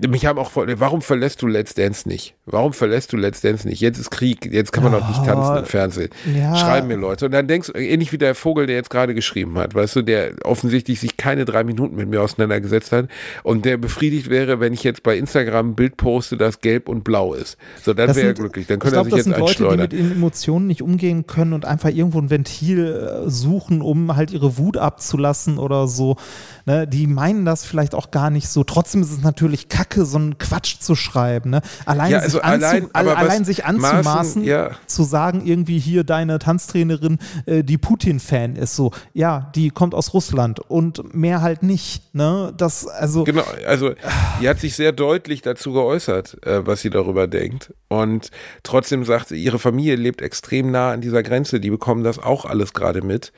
mich haben auch warum verlässt du Let's Dance nicht? Warum verlässt du Let's Dance nicht? Jetzt ist Krieg, jetzt kann man oh, nicht tanzen im Fernsehen. Ja. Schreiben mir Leute. Und dann denkst du, ähnlich wie der Vogel, der jetzt gerade geschrieben hat, weißt du, der offensichtlich sich keine drei Minuten mit mir auseinandergesetzt hat und der befriedigt wäre, wenn ich jetzt bei Instagram ein Bild poste, das gelb und blau ist. So, dann wäre er glücklich. Dann könnte er sich das jetzt sind Leute, die mit Emotionen nicht umgehen können und einfach irgendwo ein Ventil äh, suchen, um halt ihre Wut abzulassen oder so. Ne, die meinen das vielleicht auch gar nicht so. Trotzdem ist es natürlich kacke, so einen Quatsch zu schreiben. Ne? Allein, ja, also sich, allein, allein sich anzumaßen, Maßen, ja. zu sagen, irgendwie hier deine Tanztrainerin, äh, die Putin-Fan ist so. Ja, die kommt aus Russland und mehr halt nicht. Ne? Das, also, genau, also die hat sich sehr deutlich dazu geäußert, äh, was sie darüber denkt. Und trotzdem sagt sie, ihre Familie lebt extrem nah an dieser Grenze. Die bekommen das auch alles gerade mit.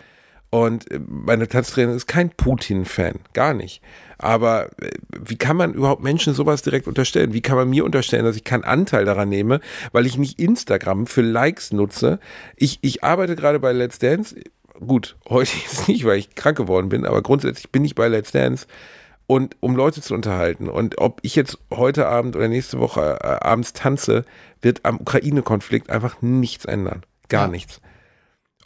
Und äh, meine Tanztrainerin ist kein Putin-Fan, gar nicht. Aber äh, wie kann man überhaupt Menschen sowas direkt unterstellen? Wie kann man mir unterstellen, dass ich keinen Anteil daran nehme, weil ich nicht Instagram für Likes nutze? Ich, ich arbeite gerade bei Let's Dance. Gut, heute ist nicht, weil ich krank geworden bin, aber grundsätzlich bin ich bei Let's Dance und um Leute zu unterhalten. Und ob ich jetzt heute Abend oder nächste Woche äh, abends tanze, wird am Ukraine-Konflikt einfach nichts ändern. Gar ja. nichts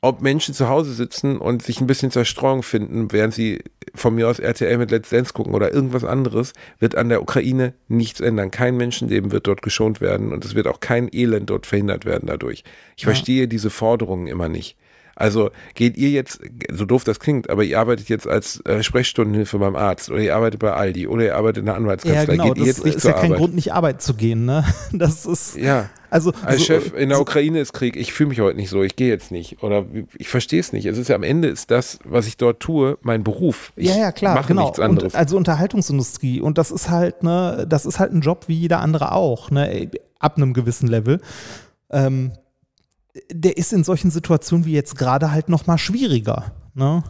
ob Menschen zu Hause sitzen und sich ein bisschen Zerstreuung finden, während sie von mir aus RTL mit Let's Dance gucken oder irgendwas anderes, wird an der Ukraine nichts ändern. Kein Menschenleben wird dort geschont werden und es wird auch kein Elend dort verhindert werden dadurch. Ich ja. verstehe diese Forderungen immer nicht. Also geht ihr jetzt, so doof das klingt, aber ihr arbeitet jetzt als äh, Sprechstundenhilfe beim Arzt oder ihr arbeitet bei Aldi oder ihr arbeitet in der Anwaltskanzlei. Ja, genau, geht ihr jetzt nicht ist ja kein Arbeit? Grund, nicht arbeiten zu gehen, ne? Das ist. Ja. Also, als so, Chef in der so, Ukraine ist Krieg, ich fühle mich heute nicht so, ich gehe jetzt nicht. Oder ich verstehe es nicht. Es ist ja am Ende ist das, was ich dort tue, mein Beruf. Ich ja, ja, klar, mache genau. nichts anderes. Und also Unterhaltungsindustrie. Und das ist halt, ne, das ist halt ein Job wie jeder andere auch, ne, ab einem gewissen Level. Ähm, der ist in solchen Situationen wie jetzt gerade halt noch mal schwieriger. Ne?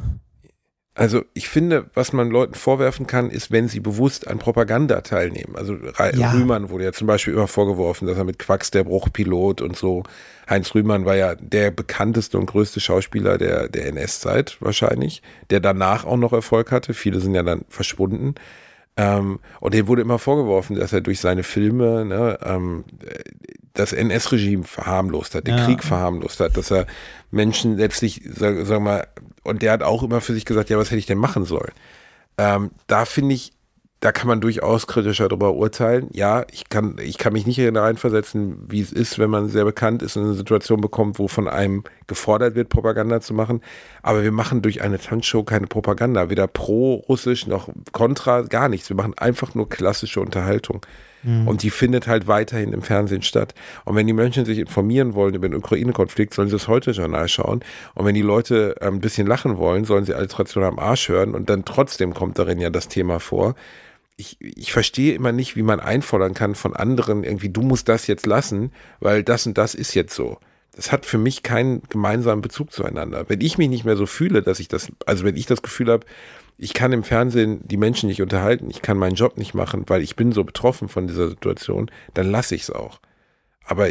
Also ich finde, was man Leuten vorwerfen kann, ist, wenn sie bewusst an Propaganda teilnehmen. Also ja. Rühmann wurde ja zum Beispiel immer vorgeworfen, dass er mit Quacks der Bruchpilot und so. Heinz Rühmann war ja der bekannteste und größte Schauspieler der, der NS-Zeit wahrscheinlich, der danach auch noch Erfolg hatte. Viele sind ja dann verschwunden. Ähm, und dem wurde immer vorgeworfen, dass er durch seine Filme ne, ähm, das NS-Regime verharmlost hat, den ja. Krieg verharmlost hat, dass er Menschen letztlich, sagen sag mal, und der hat auch immer für sich gesagt, ja, was hätte ich denn machen sollen? Ähm, da finde ich, da kann man durchaus kritischer darüber urteilen. Ja, ich kann, ich kann mich nicht reinversetzen, wie es ist, wenn man sehr bekannt ist und eine Situation bekommt, wo von einem gefordert wird, Propaganda zu machen. Aber wir machen durch eine Tanzshow keine Propaganda, weder pro-russisch noch kontra, gar nichts. Wir machen einfach nur klassische Unterhaltung. Mhm. Und die findet halt weiterhin im Fernsehen statt. Und wenn die Menschen sich informieren wollen über den Ukraine-Konflikt, sollen sie das Heute-Journal schauen. Und wenn die Leute ähm, ein bisschen lachen wollen, sollen sie Alliteration am Arsch hören. Und dann trotzdem kommt darin ja das Thema vor. Ich, ich verstehe immer nicht, wie man einfordern kann von anderen, irgendwie, du musst das jetzt lassen, weil das und das ist jetzt so das hat für mich keinen gemeinsamen Bezug zueinander. Wenn ich mich nicht mehr so fühle, dass ich das, also wenn ich das Gefühl habe, ich kann im Fernsehen die Menschen nicht unterhalten, ich kann meinen Job nicht machen, weil ich bin so betroffen von dieser Situation, dann lasse ich es auch. Aber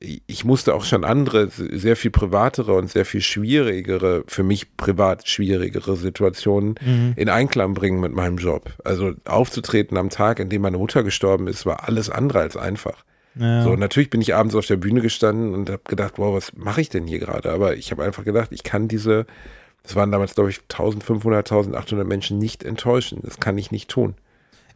ich musste auch schon andere, sehr viel privatere und sehr viel schwierigere, für mich privat schwierigere Situationen mhm. in Einklang bringen mit meinem Job. Also aufzutreten am Tag, in dem meine Mutter gestorben ist, war alles andere als einfach. Ja. So, natürlich bin ich abends auf der Bühne gestanden und habe gedacht, wow, was mache ich denn hier gerade? Aber ich habe einfach gedacht, ich kann diese es waren damals, glaube ich, 1500, 1800 Menschen nicht enttäuschen. Das kann ich nicht tun.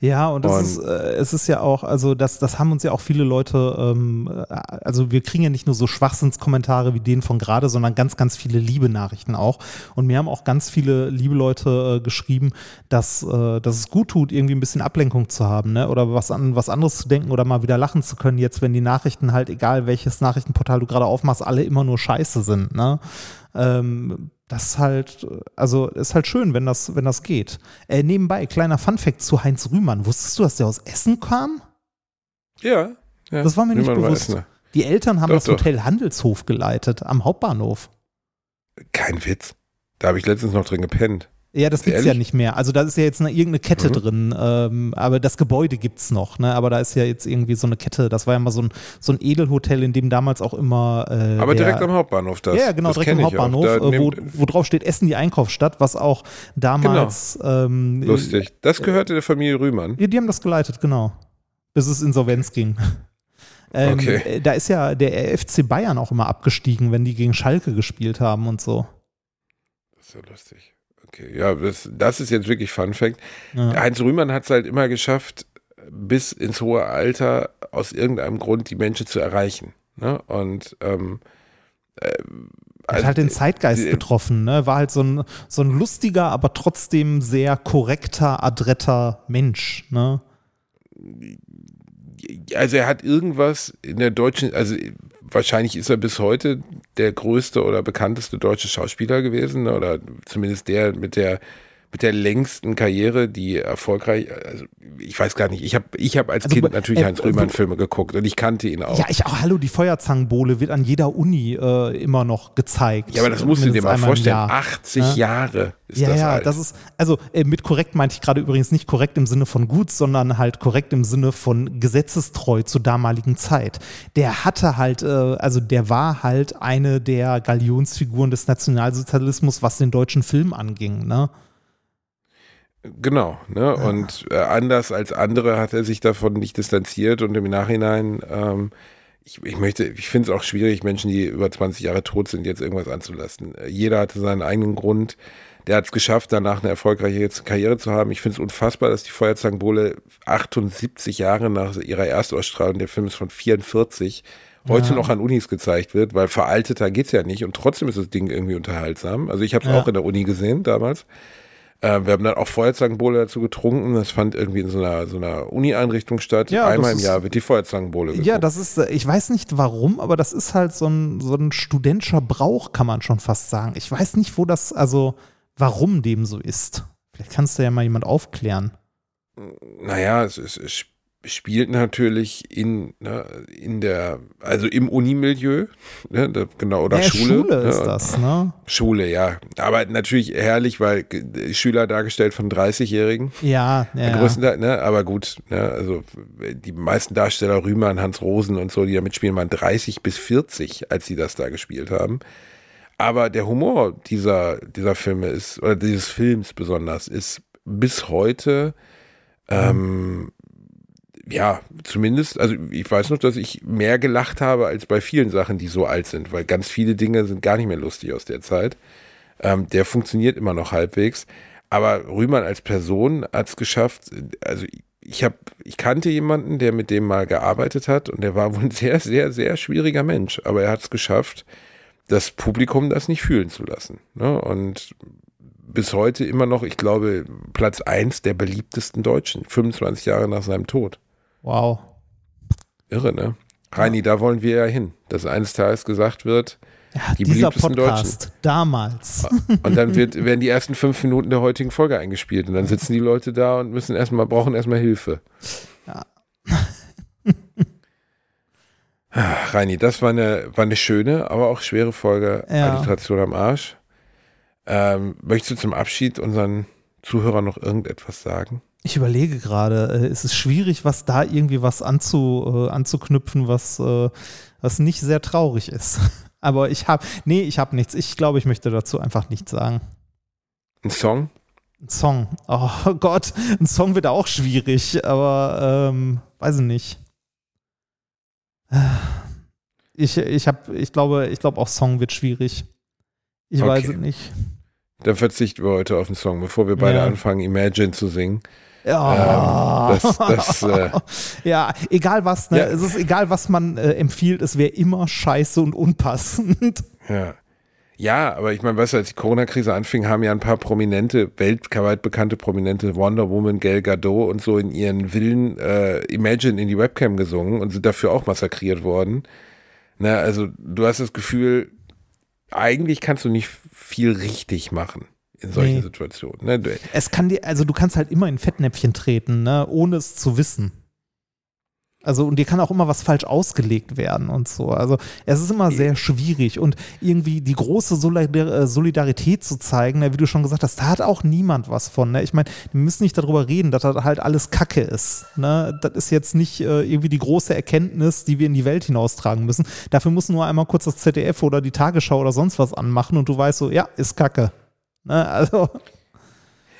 Ja, und, und ist, äh, es ist ja auch, also das, das haben uns ja auch viele Leute, ähm, äh, also wir kriegen ja nicht nur so Schwachsinnskommentare wie den von gerade, sondern ganz, ganz viele liebe Nachrichten auch. Und mir haben auch ganz viele liebe Leute äh, geschrieben, dass, äh, dass es gut tut, irgendwie ein bisschen Ablenkung zu haben, ne? Oder was an was anderes zu denken oder mal wieder lachen zu können, jetzt, wenn die Nachrichten halt, egal welches Nachrichtenportal du gerade aufmachst, alle immer nur scheiße sind, ne? Ähm, das ist halt, also ist halt schön, wenn das, wenn das geht. Äh, nebenbei, kleiner Funfact zu Heinz Rühmann. Wusstest du, dass der aus Essen kam? Ja. ja. Das war mir Rühmann nicht bewusst. Die Eltern haben doch, das Hotel doch. Handelshof geleitet am Hauptbahnhof. Kein Witz. Da habe ich letztens noch drin gepennt. Ja, das gibt es ja nicht mehr. Also da ist ja jetzt eine, irgendeine Kette mhm. drin, ähm, aber das Gebäude gibt es noch, ne? Aber da ist ja jetzt irgendwie so eine Kette, das war ja mal so ein, so ein Edelhotel, in dem damals auch immer. Äh, aber direkt am Hauptbahnhof das. Ja, genau, das direkt am Hauptbahnhof, äh, wo, wo drauf steht Essen die Einkaufsstadt, was auch damals. Genau. Ähm, Lustig. Das gehörte der Familie Rühmann. Ja, die haben das geleitet, genau. Bis es insolvenz ging. Ähm, okay. Äh, da ist ja der FC Bayern auch immer abgestiegen, wenn die gegen Schalke gespielt haben und so. Das ist ja lustig. Okay, ja, das, das ist jetzt wirklich Fun Fact. Ja. Heinz Rühmann hat es halt immer geschafft, bis ins hohe Alter aus irgendeinem Grund die Menschen zu erreichen. Ne? Und ähm, äh, hat halt den Zeitgeist die, betroffen, ne? War halt so ein, so ein lustiger, aber trotzdem sehr korrekter, adretter Mensch, ne? Also er hat irgendwas in der deutschen, also wahrscheinlich ist er bis heute der größte oder bekannteste deutsche Schauspieler gewesen oder zumindest der mit der mit der längsten Karriere, die erfolgreich, also ich weiß gar nicht, ich habe ich hab als also, Kind natürlich äh, Heinz Rühmann Filme geguckt und ich kannte ihn auch. Ja, ich auch, hallo, die Feuerzangenbowle wird an jeder Uni äh, immer noch gezeigt. Ja, aber das musst du dir mal vorstellen, 80 ja? Jahre ist ja, das Ja, alt. das ist, also äh, mit korrekt meinte ich gerade übrigens nicht korrekt im Sinne von gut, sondern halt korrekt im Sinne von gesetzestreu zur damaligen Zeit. Der hatte halt, äh, also der war halt eine der Galionsfiguren des Nationalsozialismus, was den deutschen Film anging, ne? Genau, ne? Und äh, anders als andere hat er sich davon nicht distanziert und im Nachhinein, ähm, ich, ich möchte, ich finde es auch schwierig, Menschen, die über 20 Jahre tot sind, jetzt irgendwas anzulassen. Jeder hatte seinen eigenen Grund. Der hat es geschafft, danach eine erfolgreiche Karriere zu haben. Ich finde es unfassbar, dass die Feuerzangenbowle 78 Jahre nach ihrer Erstausstrahlung, der Film ist von 44, heute ja. noch an Unis gezeigt wird, weil veralteter geht's ja nicht und trotzdem ist das Ding irgendwie unterhaltsam. Also ich habe es ja. auch in der Uni gesehen damals. Äh, wir haben dann auch Feuerzangenbowle dazu getrunken. Das fand irgendwie in so einer, so einer Uni-Einrichtung statt. Ja, Einmal im Jahr wird die Feuerzangenbowle getrunken. Ja, das ist, äh, ich weiß nicht warum, aber das ist halt so ein, so ein studentischer Brauch, kann man schon fast sagen. Ich weiß nicht, wo das, also warum dem so ist. Vielleicht kannst du ja mal jemand aufklären. Naja, es, es, es spielt natürlich in, ne, in der, also im Unimilieu, ne, da, genau, oder ja, Schule. Schule ne, ist das, ne? Schule, ja. Aber natürlich herrlich, weil Schüler dargestellt von 30-Jährigen. Ja, ja. Größtenteils, ne? Aber gut, ne? also die meisten Darsteller, Rühmann, Hans Rosen und so, die da mitspielen, waren 30 bis 40, als sie das da gespielt haben. Aber der Humor dieser, dieser Filme ist, oder dieses Films besonders, ist bis heute, ähm, ja, zumindest, also ich weiß noch, dass ich mehr gelacht habe als bei vielen Sachen, die so alt sind, weil ganz viele Dinge sind gar nicht mehr lustig aus der Zeit. Ähm, der funktioniert immer noch halbwegs. Aber Rühmann als Person hat es geschafft, also ich habe, ich kannte jemanden, der mit dem mal gearbeitet hat und der war wohl ein sehr, sehr, sehr schwieriger Mensch, aber er hat es geschafft, das Publikum das nicht fühlen zu lassen. Ne? Und bis heute immer noch, ich glaube, Platz eins der beliebtesten Deutschen, 25 Jahre nach seinem Tod. Wow. Irre, ne? Reini, da wollen wir ja hin, dass eines Tages gesagt wird, Ja, die dieser beliebtesten Podcast damals. Und dann wird, werden die ersten fünf Minuten der heutigen Folge eingespielt und dann sitzen die Leute da und müssen erstmal, brauchen erstmal Hilfe. Ja. Ah, Reini, das war eine, war eine schöne, aber auch schwere Folge Ja. Alliteration am Arsch. Ähm, möchtest du zum Abschied unseren Zuhörern noch irgendetwas sagen? Ich überlege gerade, äh, es ist schwierig, was da irgendwie was anzu, äh, anzuknüpfen, was, äh, was nicht sehr traurig ist. Aber ich habe, nee, ich habe nichts. Ich glaube, ich möchte dazu einfach nichts sagen. Ein Song? Ein Song. Oh Gott, ein Song wird auch schwierig, aber ähm, weiß ich nicht. Ich, ich, hab, ich glaube, ich glaube auch Song wird schwierig. Ich Okay. weiß es nicht. Dann verzichten wir heute auf einen Song, bevor wir beide Ja. anfangen, Imagine zu singen. Ja, Ähm, das- das, äh, ja egal was, ne? Ja. Es ist egal, was man äh, empfiehlt, es wäre immer scheiße und unpassend. Ja. Ja, aber ich meine, weißt du, als die Corona-Krise anfing, haben ja ein paar prominente, weltweit bekannte prominente Wonder Woman, Gal Gadot und so in ihren Villen äh, Imagine in die Webcam gesungen und sind dafür auch massakriert worden. Na, also du hast das Gefühl, eigentlich kannst du nicht viel richtig machen in solchen Nee. Situationen. Ne? Du- Es kann dir, also du kannst halt immer in Fettnäpfchen treten, ne? ohne es zu wissen. Also, und dir kann auch immer was falsch ausgelegt werden und so. Also, es ist immer sehr schwierig und irgendwie die große äh, Solidarität zu zeigen, ne, wie du schon gesagt hast, da hat auch niemand was von. Ne? Ich meine, wir müssen nicht darüber reden, dass das halt alles Kacke ist. Ne? Das ist jetzt nicht äh, irgendwie die große Erkenntnis, die wir in die Welt hinaustragen müssen. Dafür muss nur einmal kurz das ZDF oder die Tagesschau oder sonst was anmachen und du weißt so, ja, ist Kacke. Ne? Also,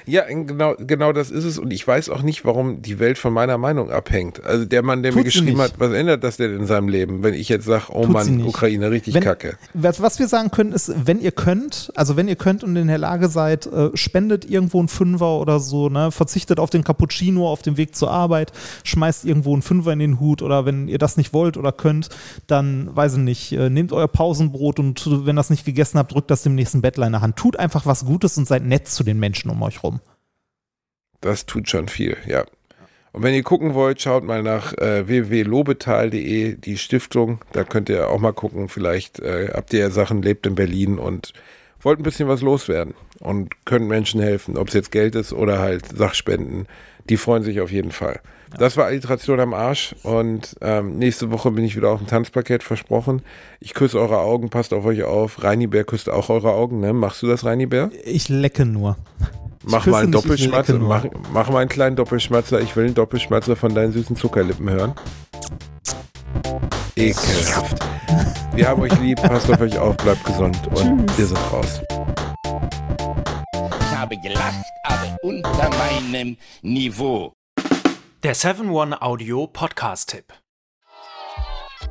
Ja, genau, genau das ist es. Und ich weiß auch nicht, warum die Welt von meiner Meinung abhängt. Also der Mann, der mir Tut sie geschrieben hat, was ändert das denn in seinem Leben, wenn ich jetzt sage, oh Tut Mann. Ukraine, richtig Wenn- kacke. Was, wir sagen können, ist, wenn ihr könnt, also wenn ihr könnt und in der Lage seid, äh, spendet irgendwo einen Fünfer oder so, ne? verzichtet auf den Cappuccino auf dem Weg zur Arbeit, schmeißt irgendwo einen Fünfer in den Hut oder wenn ihr das nicht wollt oder könnt, dann, weiß ich nicht, äh, nehmt euer Pausenbrot und wenn das nicht gegessen habt, drückt das dem nächsten Bettler in der Hand. Tut einfach was Gutes und seid nett zu den Menschen um euch rum. Das tut schon viel, ja. Und wenn ihr gucken wollt, schaut mal nach äh, www.lobetal.de, die Stiftung. Da könnt ihr auch mal gucken. Vielleicht äh, habt ihr ja Sachen, lebt in Berlin und wollt ein bisschen was loswerden und könnt Menschen helfen, ob es jetzt Geld ist oder halt Sachspenden. Die freuen sich auf jeden Fall. Das war Alliteration am Arsch und ähm, nächste Woche bin ich wieder auf dem Tanzparkett versprochen. Ich küsse eure Augen, passt auf euch auf. Reini Bär küsst auch eure Augen, ne? Machst du das, Reini Bär? Ich lecke nur. Mach mal einen Doppelschmatzer. Mach, mach mal einen kleinen Doppelschmatzer. Ich will einen Doppelschmatzer von deinen süßen Zuckerlippen hören. Ekelhaft. Wir haben euch lieb, passt auf euch auf, bleibt gesund und wir sind raus. Ich habe gelacht, aber unter meinem Niveau. Der 7-One-Audio-Podcast-Tipp.